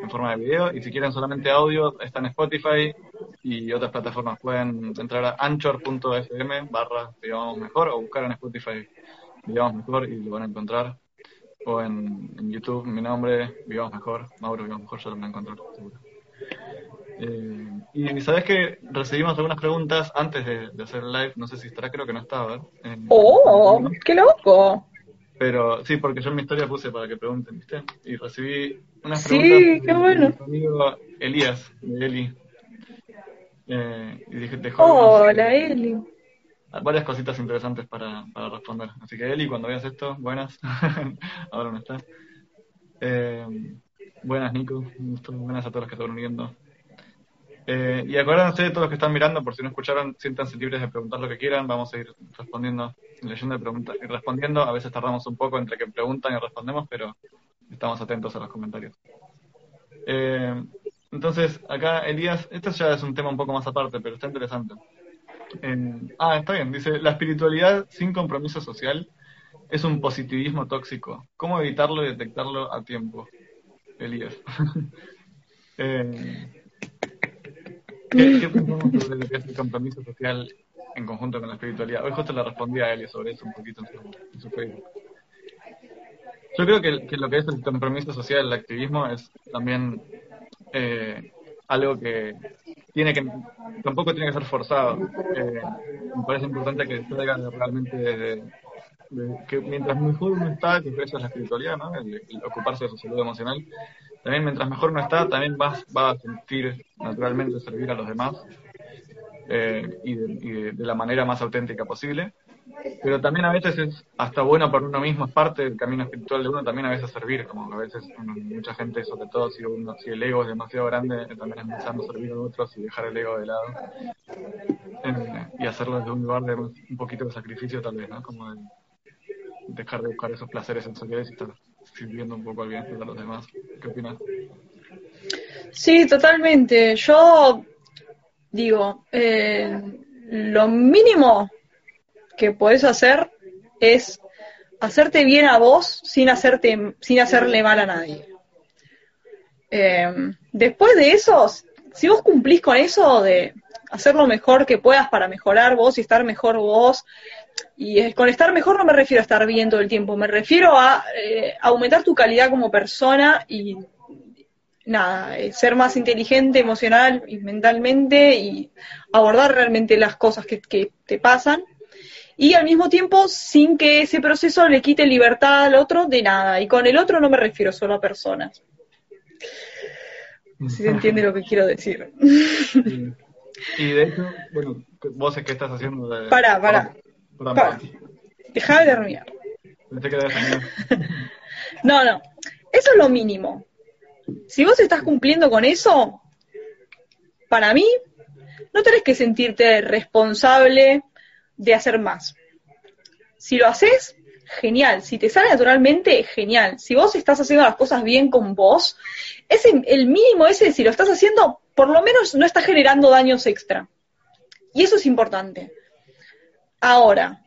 en forma de video y si quieren solamente audio está en Spotify y otras plataformas pueden entrar a anchor.fm barra vivamos mejor o buscar en Spotify vivamos mejor y lo van a encontrar o en, en YouTube mi nombre vivamos mejor Mauro vivamos mejor ya lo van a encontrar seguro Eh, y sabes que recibimos algunas preguntas antes de, de hacer el live no sé si estará creo que no estaba en- ¡Oh! ¡Qué loco! Pero sí, porque yo en mi historia puse para que pregunten, ¿viste? Y recibí unas Sí, preguntas qué de bueno. mi amigo Elías, de Eli. Eh, y dije, dejó Hola, Eli. varias cositas interesantes para, para responder. Así que Eli, cuando veas esto, buenas. Ahora no está. Eh, buenas, Nico. Un gusto. Buenas a todos los que están uniendo. Eh, y acuérdense de todos los que están mirando, por si no escucharon, siéntanse libres de preguntar lo que quieran. Vamos a ir respondiendo, leyendo y, pregunta- y respondiendo. A veces tardamos un poco entre que preguntan y respondemos, pero estamos atentos a los comentarios. Eh, entonces, acá Elías, esto ya es un tema un poco más aparte, pero está interesante. Eh, ah, está bien. Dice, la espiritualidad sin compromiso social es un positivismo tóxico. ¿Cómo evitarlo y detectarlo a tiempo? Elías. eh, ¿Qué, qué pensamos sobre lo que es el compromiso social en conjunto con la espiritualidad? Hoy justo le respondí a Eli sobre eso un poquito en su, Facebook. Yo creo que, que lo que es el compromiso social, el activismo, es también eh, algo que tiene que tampoco tiene que ser forzado. Eh, me parece importante que salga realmente desde de que mientras mejor uno está, que es la espiritualidad, ¿no? El ocuparse de su salud emocional. También mientras mejor uno está, también vas, va a sentir naturalmente servir a los demás eh, y, de, y de- la manera más auténtica posible. Pero también a veces es hasta bueno por uno mismo, es parte del camino espiritual de uno también a veces servir, como a veces uno- mucha gente, sobre todo si, uno, si el ego es demasiado grande, también es necesario servir a otros y dejar el ego de lado. Eh, y hacerlo desde un lugar de un un poquito de sacrificio tal vez, ¿no? Como de dejar de buscar esos placeres sensoriales y estar sirviendo un poco al bienestar de los demás. ¿Qué? Sí, totalmente. Yo digo, eh, lo mínimo que podés hacer es hacerte bien a vos sin hacerte, sin hacerle mal a nadie. Eh, después de eso, si vos cumplís con eso de hacer lo mejor que puedas para mejorar vos y estar mejor vos, y con estar mejor no me refiero a estar bien todo el tiempo, me refiero a eh, aumentar tu calidad como persona y nada, eh, ser más inteligente emocional y mentalmente y abordar realmente las cosas que, que te pasan y al mismo tiempo sin que ese proceso le quite libertad al otro de nada. Y con el otro no me refiero solo a personas. Si se entiende lo que quiero decir. Sí. Y de hecho, bueno, vos es que estás haciendo de... Pará. perdón. Dejá de terminar. Pensé que. No, no. Eso es lo mínimo. Si vos estás cumpliendo con eso, para mí, no tenés que sentirte responsable de hacer más. Si lo haces, genial. Si te sale naturalmente, genial. Si vos estás haciendo las cosas bien con vos, ese, el mínimo ese, si lo estás haciendo, por lo menos no estás generando daños extra. Y eso es importante. Ahora,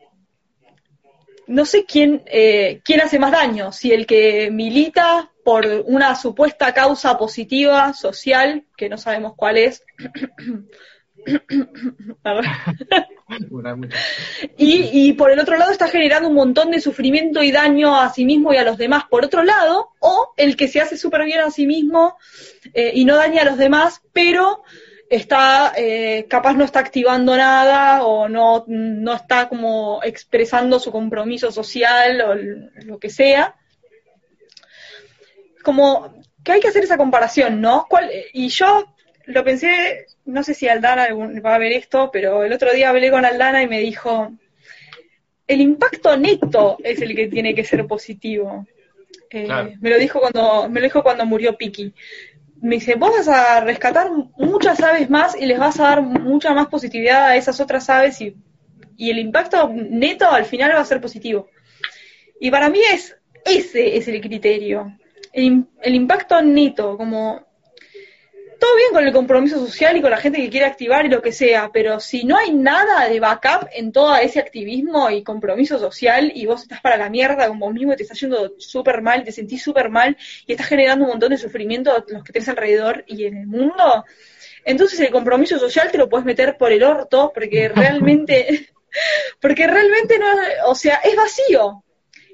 no sé quién, eh, quién hace más daño, si el que milita por una supuesta causa positiva social, que no sabemos cuál es, y, y, por el otro lado está generando un montón de sufrimiento y daño a sí mismo y a los demás por otro lado, o el que se hace súper bien a sí mismo eh, y no daña a los demás, pero está, eh, capaz no está activando nada o no, no está como expresando su compromiso social o lo que sea. Como que hay que hacer esa comparación, ¿no? y yo lo pensé, no sé si Aldana va a ver esto, pero el otro día hablé con Aldana y me dijo, el impacto neto es el que tiene que ser positivo. Eh, me lo dijo cuando me lo dijo cuando murió Piki me dice, vos vas a rescatar muchas aves más y les vas a dar mucha más positividad a esas otras aves y, el impacto neto al final va a ser positivo. Y para mí es, ese es el criterio. El, el impacto neto, como todo bien con el compromiso social y con la gente que quiere activar y lo que sea, pero si no hay nada de backup en todo ese activismo y compromiso social y vos estás para la mierda con vos mismo y te estás yendo súper mal, te sentís súper mal y estás generando un montón de sufrimiento a los que tenés alrededor y en el mundo, entonces el compromiso social te lo puedes meter por el orto porque realmente, porque realmente no, o sea, es vacío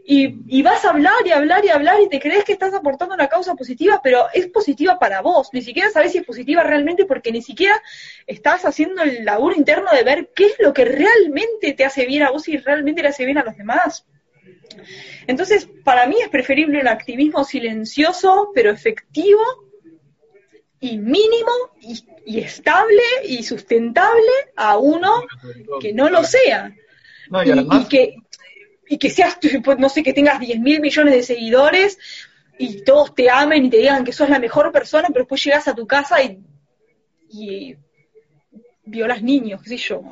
y, vas a hablar y hablar y hablar y te crees que estás aportando una causa positiva, pero es positiva para vos. Ni siquiera sabes si es positiva realmente porque ni siquiera estás haciendo el laburo interno de ver qué es lo que realmente te hace bien a vos y realmente le hace bien a los demás. Entonces, para mí es preferible un activismo silencioso, pero efectivo y mínimo y, estable y sustentable a uno que no lo sea. y, que, y que seas, pues, no sé, que tengas 10 mil millones de seguidores y todos te amen y te digan que sos la mejor persona, pero después llegas a tu casa y, y violas niños, qué sé yo.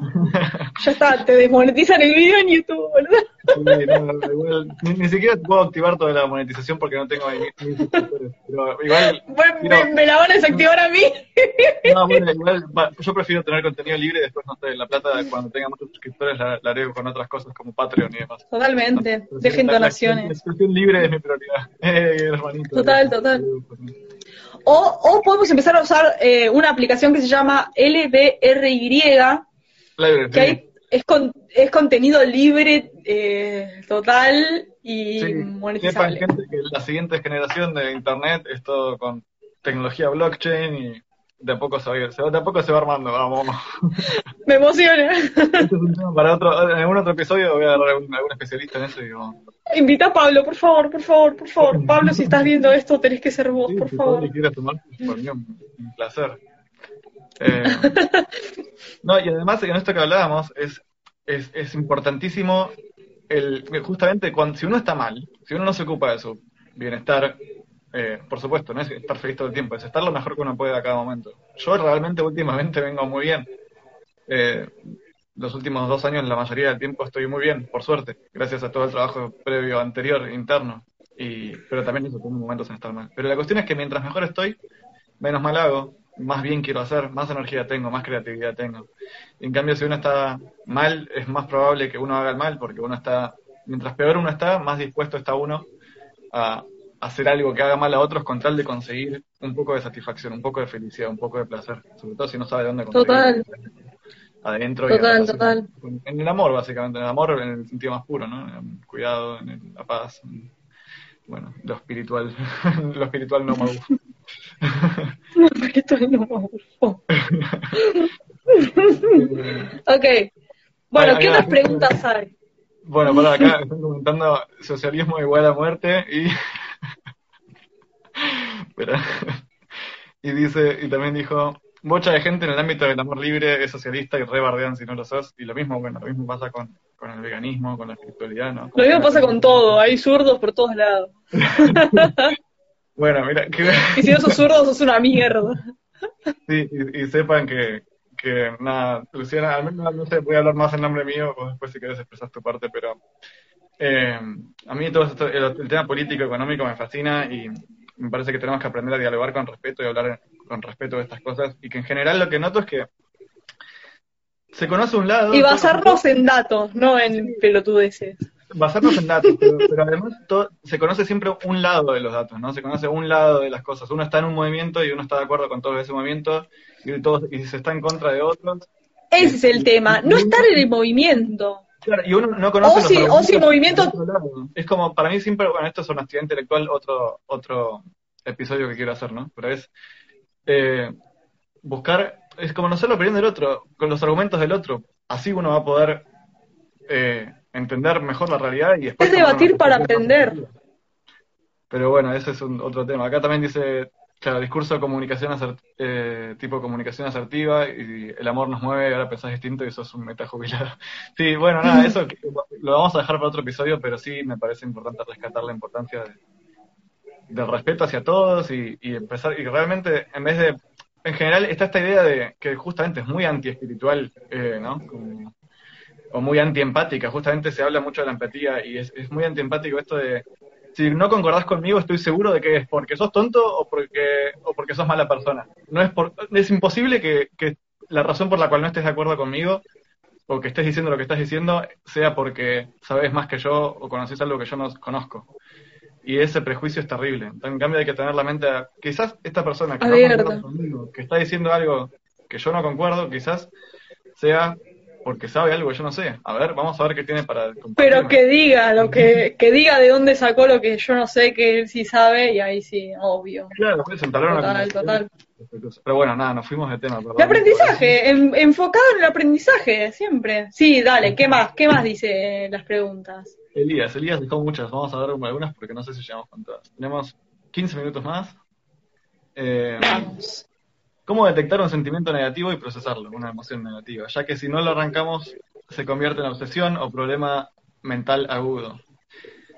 ya está, te desmonetizan el video en YouTube, ¿verdad? ni, siquiera puedo activar toda la monetización porque no tengo ahí Pero igual. Bueno, me, la van a desactivar a mí. no, bueno, igual, yo prefiero tener contenido libre y después, no sé, la plata cuando tenga muchos suscriptores la, haré con otras cosas como Patreon y demás. Totalmente, dejen donaciones. La, expresión libre es mi prioridad. Eh, hermanito. Total, total. O, o podemos empezar a usar eh, una aplicación que se llama LBRY, que es, con, es contenido libre eh, total y sí, monetizable. Sepan gente que la siguiente generación de Internet es todo con tecnología blockchain y de a poco se va, de a poco se va armando, vamos. Me emociona. para otro, en algún otro episodio voy a agarrar a algún, especialista en eso y vamos. Invita a Pablo, por favor, por favor, por favor. Pablo, si estás viendo esto, tenés que ser vos, por favor. Si quieres tomar, por mí un, placer. Eh, no, y además en esto que hablábamos es, es, es importantísimo el justamente cuando si uno está mal, si uno no se ocupa de su bienestar eh, por supuesto, no es estar feliz todo el tiempo, es estar lo mejor que uno puede a cada momento. Yo realmente últimamente vengo muy bien. Eh, los últimos dos años, la mayoría del tiempo estoy muy bien, por suerte, gracias a todo el trabajo previo, anterior, interno. Y, pero también eso, tengo momentos en estar mal. Pero la cuestión es que mientras mejor estoy, menos mal hago, más bien quiero hacer, más energía tengo, más creatividad tengo. En cambio, si uno está mal, es más probable que uno haga el mal, porque uno está, mientras peor uno está, más dispuesto está uno a, hacer algo que haga mal a otros con tal de conseguir un poco de satisfacción, un poco de felicidad, un poco de placer, sobre todo si no sabe de dónde conseguirlo. Total. Adentro total, y total. En el amor, básicamente, en el amor en el sentido más puro, ¿no? En el cuidado, en la paz, bueno, lo espiritual, lo espiritual no me gusta. lo espiritual no me gusta. ok. Bueno, ¿qué otras preguntas hay? Bueno, por acá están comentando socialismo igual a muerte y y dice, y también dijo, mucha de gente en el ámbito del amor libre es socialista y rebardean si no lo sos. Y lo mismo, bueno, lo mismo pasa con, el veganismo, con la espiritualidad, ¿no? lo mismo pasa con todo, hay zurdos por todos lados. bueno, mira. y si no sos zurdo, sos una mierda. sí, y, sepan que, que nada, Luciana, al menos no sé, voy a hablar más en nombre mío, o después si quieres expresar tu parte, pero Eh, a mí todo esto, el, el tema político, económico me fascina y me parece que tenemos que aprender a dialogar con respeto y hablar con respeto de estas cosas. Y que en general lo que noto es que se conoce un lado. Y basarnos en datos, no en pelotudeces. Basarnos en datos, pero, pero además todo- se conoce siempre un lado de los datos, ¿no? Se conoce un lado de las cosas. Uno está en un movimiento y uno está de acuerdo con todo ese movimiento y, todos, y se está en contra de otros. Ese es el tema, no estar en el movimiento. Claro, y uno no conoce O los si- o si movimiento-. Es como, para mí siempre, bueno, esto es honestidad intelectual, otro, otro episodio que quiero hacer, ¿no? Pero es eh, buscar, es como conocer la opinión del otro, con los argumentos del otro. Así uno va a poder eh, entender mejor la realidad y después... Es debatir para aprender. Pero bueno, ese es un, otro tema. Acá también dice, claro, discurso de comunicación asert- eh, tipo comunicación asertiva y el amor nos mueve, ahora pensás distinto y sos un metajubilado. Sí, bueno, nada, eso lo vamos a dejar para otro episodio, pero sí me parece importante rescatar la importancia de- del respeto hacia todos y, y empezar, y realmente en vez de, en general está esta idea de que justamente es muy anti-espiritual, eh, ¿no? Como- o muy anti-empática, justamente se habla mucho de la empatía y es, es muy anti-empático esto de, si no concordás conmigo estoy seguro de que es porque sos tonto o porque, o porque sos mala persona. No es por, es imposible que, que la razón por la cual no estés de acuerdo conmigo o que estés diciendo lo que estás diciendo sea porque sabes más que yo o conoces algo que yo no conozco. Y ese prejuicio es terrible. En cambio hay que tener la mente, a- quizás esta persona que concuerda conmigo, que está diciendo algo que yo no concuerdo, quizás sea porque sabe algo que yo no sé. A ver, vamos a ver qué tiene para. Pero que diga lo que, que diga de dónde sacó lo que yo no sé que él sí sabe y ahí sí, obvio. Claro, una Total, conversación. Pero bueno, nada, nos fuimos de tema, perdón. El aprendizaje, en- enfocado en el aprendizaje, siempre. Sí, dale, ¿qué más? ¿Qué más dice las preguntas? Elías, Elías dejó muchas, vamos a ver algunas porque no sé si llegamos con todas. Tenemos 15 minutos más. Eh. ¿Cómo detectar un sentimiento negativo y procesarlo, una emoción negativa? Ya que si no lo arrancamos, se convierte en obsesión o problema mental agudo.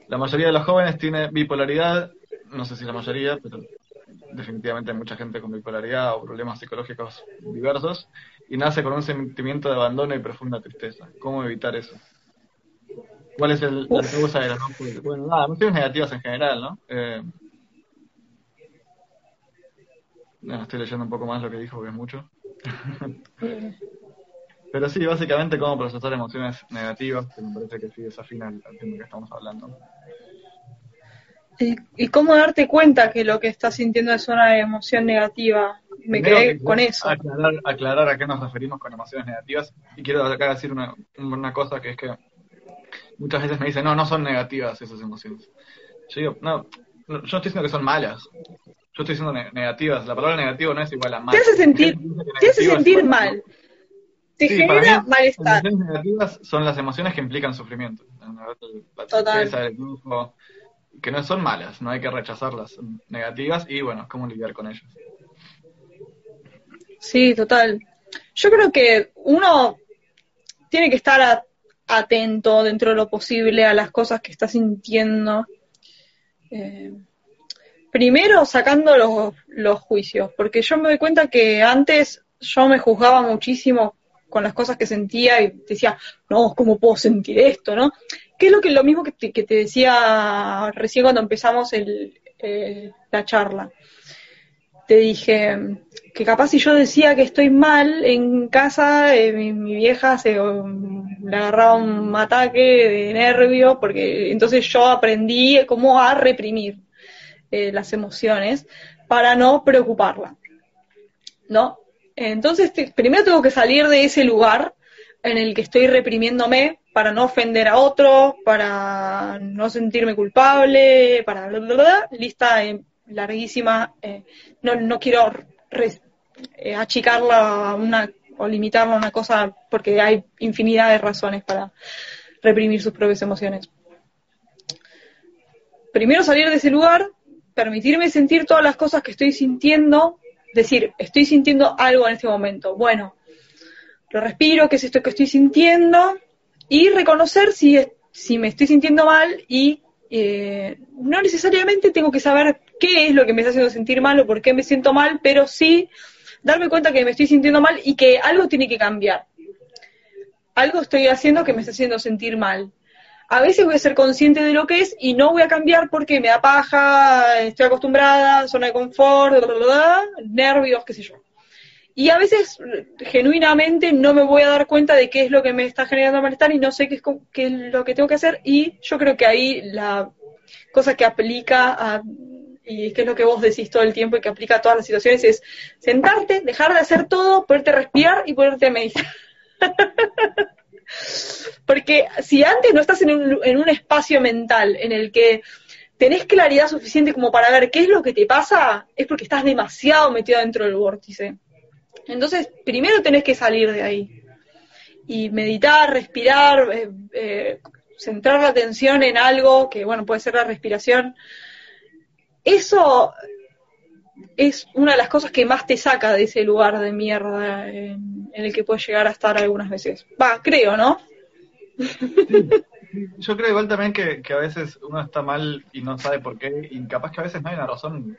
La mayoría de los jóvenes tiene bipolaridad, no sé si la mayoría, pero definitivamente hay mucha gente con bipolaridad o problemas psicológicos diversos, y nace con un sentimiento de abandono y profunda tristeza. ¿Cómo evitar eso? ¿Cuál es el, la causa de la no Bueno, nada, emociones negativas en general, ¿no? Eh, no, estoy leyendo un poco más lo que dijo, porque es mucho. Pero sí, básicamente cómo procesar emociones negativas, que me parece que sí desafina el, tema que estamos hablando. ¿Y, y cómo darte cuenta que lo que estás sintiendo es una emoción negativa? Me Primero quedé que con eso. Aclarar, aclarar a qué nos referimos con emociones negativas. Y quiero acá decir una, una cosa que es que muchas veces me dicen, no, no son negativas esas emociones. Yo digo, no, no, yo estoy diciendo que son malas. Yo estoy diciendo ne- negativas. La palabra negativo no es igual a mal. Te hace sentir, te hace sentir mal. Te Sí, genera mí, malestar. Emociones negativas son las emociones que implican sufrimiento. La tristeza, el que no son malas, no hay que rechazarlas, son negativas y bueno, cómo lidiar con ellas. Sí, total. Yo creo que uno tiene que estar a- atento dentro de lo posible a las cosas que está sintiendo. Eh, primero sacando los, los juicios, porque yo me doy cuenta que antes yo me juzgaba muchísimo con las cosas que sentía y decía, no, ¿cómo puedo sentir esto? ¿no? Que es lo, que, lo mismo que te, que te decía recién cuando empezamos el, eh, la charla. Te dije que capaz si yo decía que estoy mal en casa, eh, mi, vieja se um, le agarraba un ataque de nervio, porque entonces yo aprendí cómo a reprimir eh, las emociones para no preocuparla. ¿No? Entonces, primero tengo que salir de ese lugar en el que estoy reprimiéndome para no ofender a otro, para no sentirme culpable, para bla, bla, lista eh, larguísima. eh, no, no quiero eh, achicarla una, o limitarla a una cosa porque hay infinidad de razones para reprimir sus propias emociones. Primero salir de ese lugar, permitirme sentir todas las cosas que estoy sintiendo, decir, estoy sintiendo algo en este momento. Bueno, lo respiro, qué es esto que estoy sintiendo, y reconocer si, si me estoy sintiendo mal y eh, no necesariamente tengo que saber qué es lo que me está haciendo sentir mal o por qué me siento mal, pero sí darme cuenta que me estoy sintiendo mal y que algo tiene que cambiar. Algo estoy haciendo que me está haciendo sentir mal. a veces voy a ser consciente de lo que es y no voy a cambiar porque me da paja, estoy acostumbrada, zona de confort, nervios, qué sé yo. Y a veces, genuinamente, no me voy a dar cuenta de qué es lo que me está generando malestar y no sé qué es, qué es lo que tengo que hacer. Y yo creo que ahí la cosa que aplica a, y que es lo que vos decís todo el tiempo y que aplica a todas las situaciones, es sentarte, dejar de hacer todo, poderte respirar y ponerte a meditar. Porque si antes no estás en un, en un espacio mental en el que tenés claridad suficiente como para ver qué es lo que te pasa, es porque estás demasiado metido dentro del vórtice. Entonces, primero tenés que salir de ahí. Y meditar, respirar, eh, eh, centrar la atención en algo, que bueno, puede ser la respiración. Eso es una de las cosas que más te saca de ese lugar de mierda en, el que puedes llegar a estar algunas veces. Va, creo, ¿no? Yo creo igual también que, que, a veces uno está mal y no sabe por qué, y capaz que a veces no hay una razón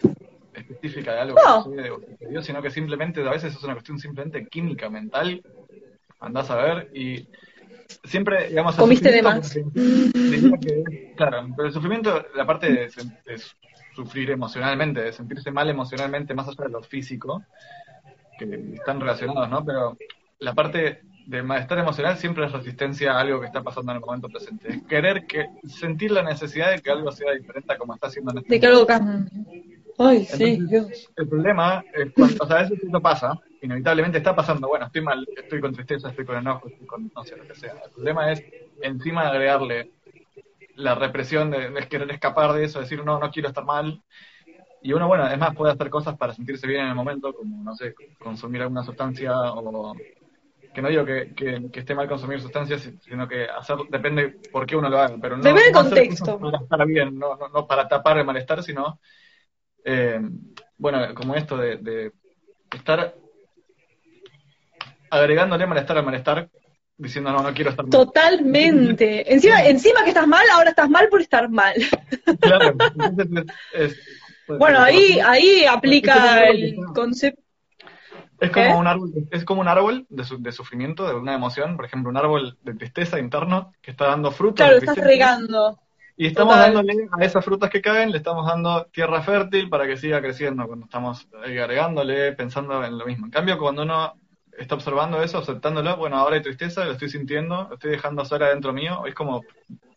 específica de algo que sucedió, sino que simplemente a veces es una cuestión simplemente química, mental, andás a ver, y siempre, digamos... Comiste de más. claro, pero el sufrimiento, la parte de, sufrir emocionalmente, de sentirse mal emocionalmente, más allá de lo físico, que están relacionados, ¿no? Pero la parte de malestar emocional siempre es resistencia a algo que está pasando en el momento presente. Es querer que, sentir la necesidad de que algo sea diferente a como está haciendo en este De que algo cambie. Ay, sí, Dios. El problema es cuando, o sea, eso sí pasa, inevitablemente está pasando, bueno, estoy mal, estoy con tristeza, estoy con enojo, estoy con, no sé, lo que sea. El problema es encima de agregarle la represión de, querer escapar de eso, decir, no, no quiero estar mal. Y uno, bueno, además puede hacer cosas para sentirse bien en el momento, como, no sé, consumir alguna sustancia o... Que no digo que, que, esté mal consumir sustancias, sino que hacer, depende por qué uno lo haga, pero no, depende no contexto. para estar bien, no, no, no para tapar el malestar, sino eh, bueno, como esto de, estar agregándole malestar al malestar, diciendo no, no quiero estar mal. Totalmente. encima, encima que estás mal, ahora estás mal por estar mal. Claro. bueno, ahí, ahí aplica el concepto. Es como, un árbol, es como un árbol de, de, sufrimiento, de una emoción, por ejemplo, un árbol de tristeza interno que está dando frutos. Claro, estás regando. Y estamos dándole a esas frutas que caen, le estamos dando tierra fértil para que siga creciendo cuando estamos agregándole, pensando en lo mismo. En cambio, cuando uno está observando eso, aceptándolo, bueno, ahora hay tristeza, lo estoy sintiendo, lo estoy dejando sola dentro mío, es como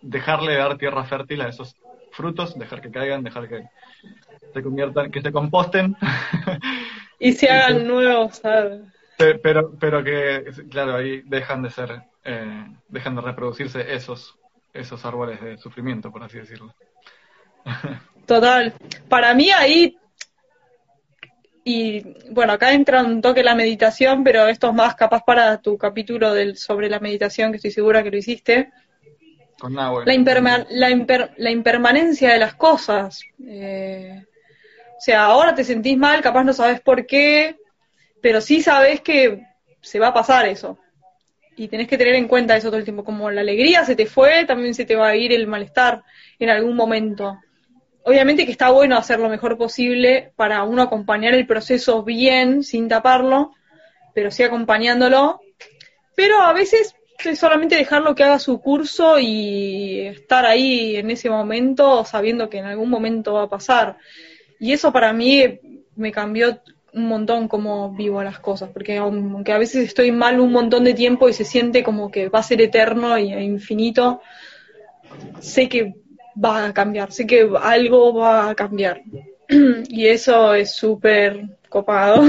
dejarle dar tierra fértil a esos frutos, dejar que caigan, dejar que se conviertan, que se composten. Y se hagan nuevos, ¿sabes? Pero, pero que, claro, ahí dejan de ser, eh, dejan de reproducirse esos esos árboles de sufrimiento, por así decirlo. Total. Para mí ahí, y bueno, acá entra un toque la meditación, pero esto es más capaz para tu capítulo del, sobre la meditación, que estoy segura que lo hiciste. Con la, la, impermanencia de las cosas. Eh, o sea, ahora te sentís mal, capaz no sabes por qué, pero sí sabes que se va a pasar eso y tenés que tener en cuenta eso todo el tiempo, como la alegría se te fue, también se te va a ir el malestar en algún momento. Obviamente que está bueno hacer lo mejor posible para uno acompañar el proceso bien, sin taparlo, pero sí acompañándolo. Pero a veces es solamente dejarlo que haga su curso y estar ahí en ese momento sabiendo que en algún momento va a pasar. Y eso para mí me cambió un montón cómo vivo las cosas, porque aunque a veces estoy mal un montón de tiempo y se siente como que va a ser eterno y e infinito, sé que va a cambiar, sé que algo va a cambiar. y eso es súper copado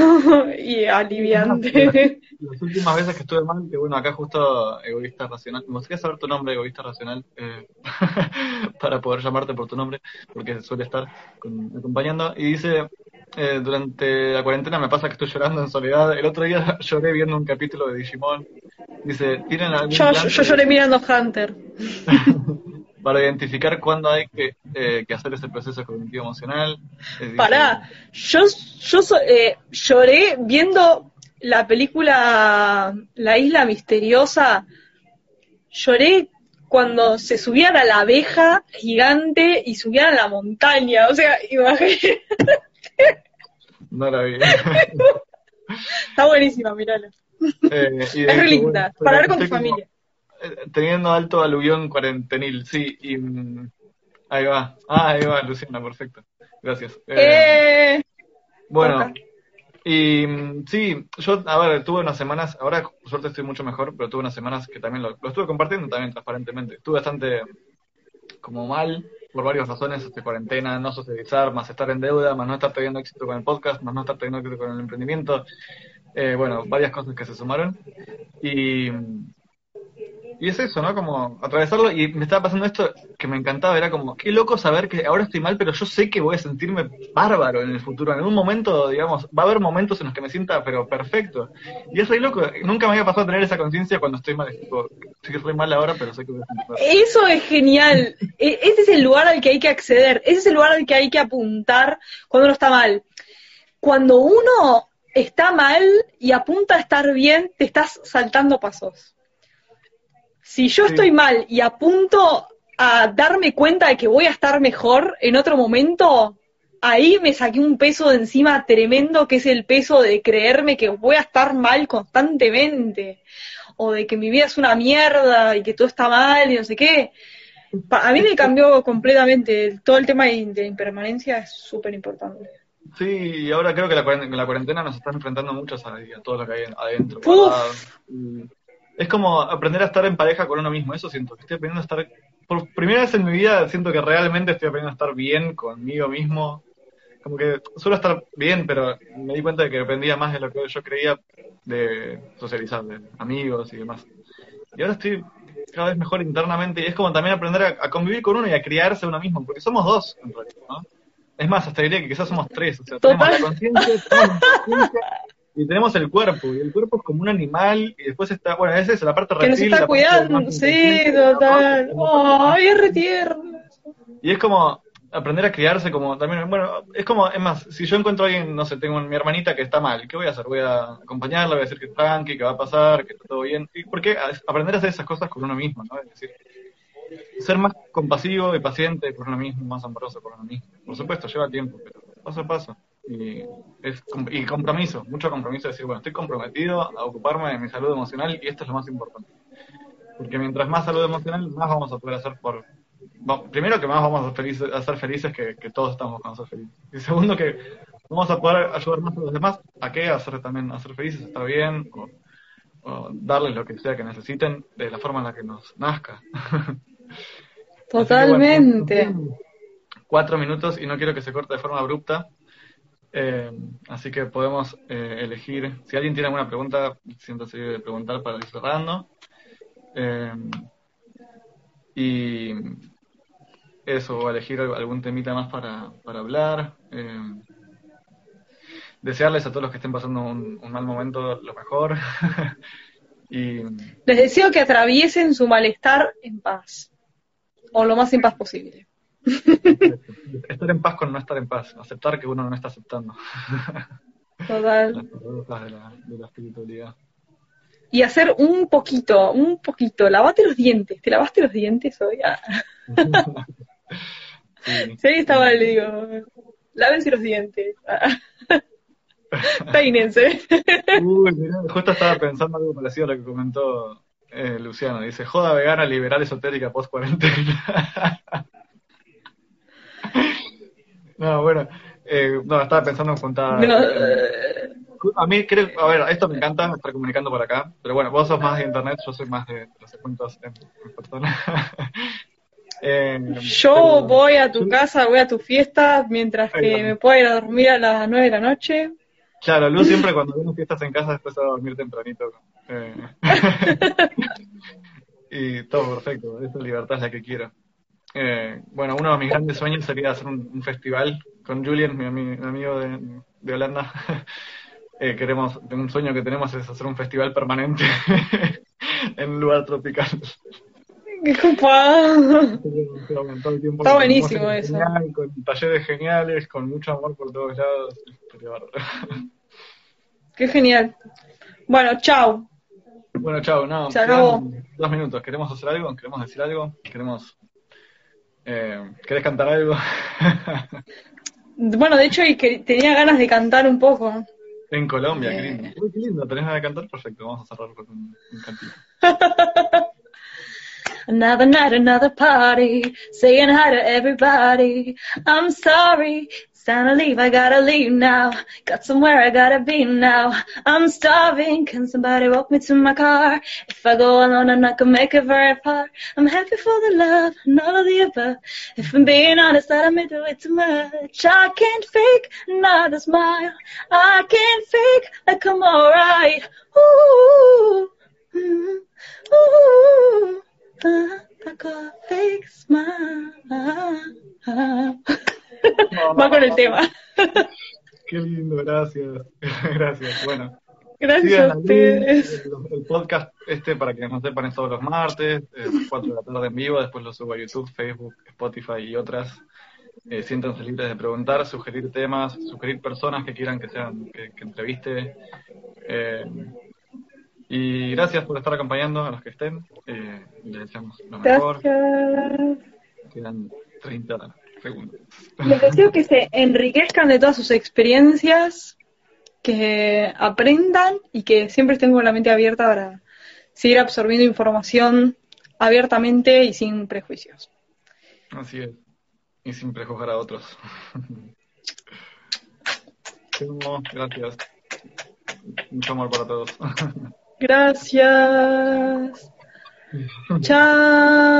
y aliviante. Las últimas veces que estuve mal, que bueno, acá justo Egoísta Racional, me gustaría saber tu nombre, Egoísta Racional, eh, para poder llamarte por tu nombre, porque suele estar acompañando, y dice, eh, durante la cuarentena me pasa que estoy llorando en soledad. El otro día lloré viendo un capítulo de Digimon. Dice, ¿tienen algún yo, yo lloré mirando Hunter. Para identificar cuándo hay que, eh, que, hacer ese proceso cognitivo emocional. Pará, yo, yo eh, lloré viendo la película La Isla Misteriosa. Lloré cuando se subían a la abeja gigante y subían a la montaña. O sea, imagínate. No la vi. Está buenísima, mirala. Eh, es re linda, para ver con tu familia. Teniendo alto aluvión cuarentenil, sí, y mm, ahí va. Ah, ahí va, Luciana, perfecto. Gracias. Eh, Eh, bueno, y mm, sí, yo, a ver, tuve unas semanas, ahora por suerte estoy mucho mejor, pero tuve unas semanas que también lo, lo estuve compartiendo también transparentemente. Estuve bastante como mal por varias razones, este, cuarentena, no socializar, más estar en deuda, más no estar teniendo éxito con el podcast, más no estar teniendo éxito con el emprendimiento. Eh, bueno, varias cosas que se sumaron. Y, y es eso, ¿no? Como atravesarlo. Y me estaba pasando esto que me encantaba. Era como, qué loco saber que ahora estoy mal, pero yo sé que voy a sentirme bárbaro en el futuro. En algún momento, digamos, va a haber momentos en los que me sienta, pero perfecto. Y es re loco. Nunca me había pasado a tener esa conciencia cuando estoy mal. Es tipo, estoy mal ahora, pero sé que voy a sentir bárbaro. Eso es genial. E- Ese es el lugar al que hay que acceder. Ese es el lugar al que hay que apuntar cuando uno está mal. Cuando uno está mal y apunta a estar bien, te estás saltando pasos. Si yo Sí. estoy mal y apunto a darme cuenta de que voy a estar mejor en otro momento, ahí me saqué un peso de encima tremendo, que es el peso de creerme que voy a estar mal constantemente, o de que mi vida es una mierda y que todo está mal y no sé qué. A mí me cambió completamente. Todo el tema de impermanencia es súper importante. Sí, y ahora creo que la cuarentena, la cuarentena nos está enfrentando muchos a, a todo lo que hay adentro. Uf. Es como aprender a estar en pareja con uno mismo, eso siento, que estoy aprendiendo a estar, por primera vez en mi vida siento que realmente estoy aprendiendo a estar bien conmigo mismo. Como que suelo estar bien, pero me di cuenta de que dependía más de lo que yo creía de socializar, de amigos y demás. Y ahora estoy cada vez mejor internamente y es como también aprender a, a convivir con uno y a criarse uno mismo, porque somos dos en realidad, ¿no? Es más, hasta diría que quizás somos tres, o sea, tenemos Total. la conciencia, tenemos la conciencia y tenemos el cuerpo, y el cuerpo es como un animal, y después está, bueno, esa es la parte Que nos reptil, está cuidando. Sí, total. Ay, es re tierno. Y es como aprender a criarse como también, bueno, es como, es más, si yo encuentro a alguien, no sé, tengo mi hermanita que está mal, ¿qué voy a hacer? Voy a acompañarla, voy a decir que es tranqui, que va a pasar, que está todo bien. ¿Y por qué? Aprender a hacer esas cosas con uno mismo, ¿no? Es decir, ser más compasivo y paciente con uno mismo, más amoroso con uno mismo. Por supuesto, lleva tiempo, pero paso a paso. Y, es, y compromiso, mucho compromiso, decir, bueno, estoy comprometido a ocuparme de mi salud emocional y esto es lo más importante. Porque mientras más salud emocional, más vamos a poder hacer por... Primero que más vamos a, felices, a ser felices que, que todos estamos buscando ser felices. Y segundo que vamos a poder ayudar más a los demás a qué, a ser también, a ser felices, estar bien, o, o darles lo que sea que necesiten de la forma en la que nos nazca. Que, bueno, Totalmente. cuatro minutos y no quiero que se corte de forma abrupta. Eh, así que podemos eh, elegir. Si alguien tiene alguna pregunta, siéntase libre de preguntar para ir cerrando. Eh, y eso, elegir algún temita más para, para hablar. Desearles a todos los que estén pasando un, un mal momento lo mejor. y Les deseo que atraviesen su malestar en paz. O lo más en paz posible. estar en paz con no estar en paz. Aceptar que uno no está aceptando. Total. Las de la, de la espiritualidad. Y hacer un poquito, un poquito. Lavate los dientes. ¿Te lavaste los dientes hoy? Ah. Sí. Sí, está mal, le digo. Lávense los dientes. Ah. Peínense. Uy, mirá, justo estaba pensando algo parecido a lo que comentó eh, Luciano. Dice, joda vegana liberal esotérica post cuarentena. No, bueno, eh, no, estaba pensando en juntar. No, eh, a mí, creo, a ver, esto me encanta estar comunicando por acá, pero bueno, vos sos más de internet, yo soy más de los encuentros en, en persona. Eh, yo pero- voy a tu casa, voy a tu fiesta, mientras que me puedo ir a dormir a las 9 de la noche. Claro, Luz siempre cuando viene fiestas en casa después a dormir tempranito. Eh, y todo perfecto, esa libertad es la que quiero. Eh, bueno, uno de mis grandes sueños sería hacer un, un festival con Julian, mi, ami- mi amigo de, de Holanda. Eh, queremos, un sueño que tenemos es hacer un festival permanente en un lugar tropical. Tiempo Está buenísimo eso. genial, con talleres geniales, con mucho amor por todos lados. ¡Qué genial! Bueno, chao. Bueno, chao, no, Se acabó. quedan dos minutos. ¿Queremos hacer algo? ¿Queremos decir algo? ¿Queremos... Eh, ¿Querés cantar algo? Bueno, de hecho, y que tenía ganas de cantar un poco. en Colombia, qué Eh. lindo. Uy, qué lindo, tenés ganas de cantar, perfecto, vamos a cerrar con un, un cantito. Another night, another party, saying hi to everybody. I'm sorry, time to leave, I gotta leave now. Got somewhere I gotta be now. I'm starving, can somebody walk me to my car? If I go alone, I'm not gonna make it very far. I'm happy for the love and all of the above. If I'm being honest, I don't do it too much. I can't fake another smile. I can't fake like I'm alright. Ooh, mm, ooh, uh, I got fake smile. Va con el tema. Qué lindo, gracias. gracias. Bueno. Gracias a ustedes. El, el, podcast este, para que no sepan, es todos los martes, eh, 4 de la tarde en vivo, después lo subo a YouTube, Facebook, Spotify y otras. Eh, siéntanse libres de preguntar, sugerir temas, sugerir personas que quieran que sean, que, que entreviste. Eh, y gracias por estar acompañando a los que estén. Eh, les deseamos lo mejor. Gracias. Quedan 30 Les deseo que se enriquezcan de todas sus experiencias, que aprendan y que siempre estén con la mente abierta para seguir absorbiendo información abiertamente y sin prejuicios. Así es. Y sin prejuzgar a otros. Gracias. Mucho amor para todos. Gracias. Chao.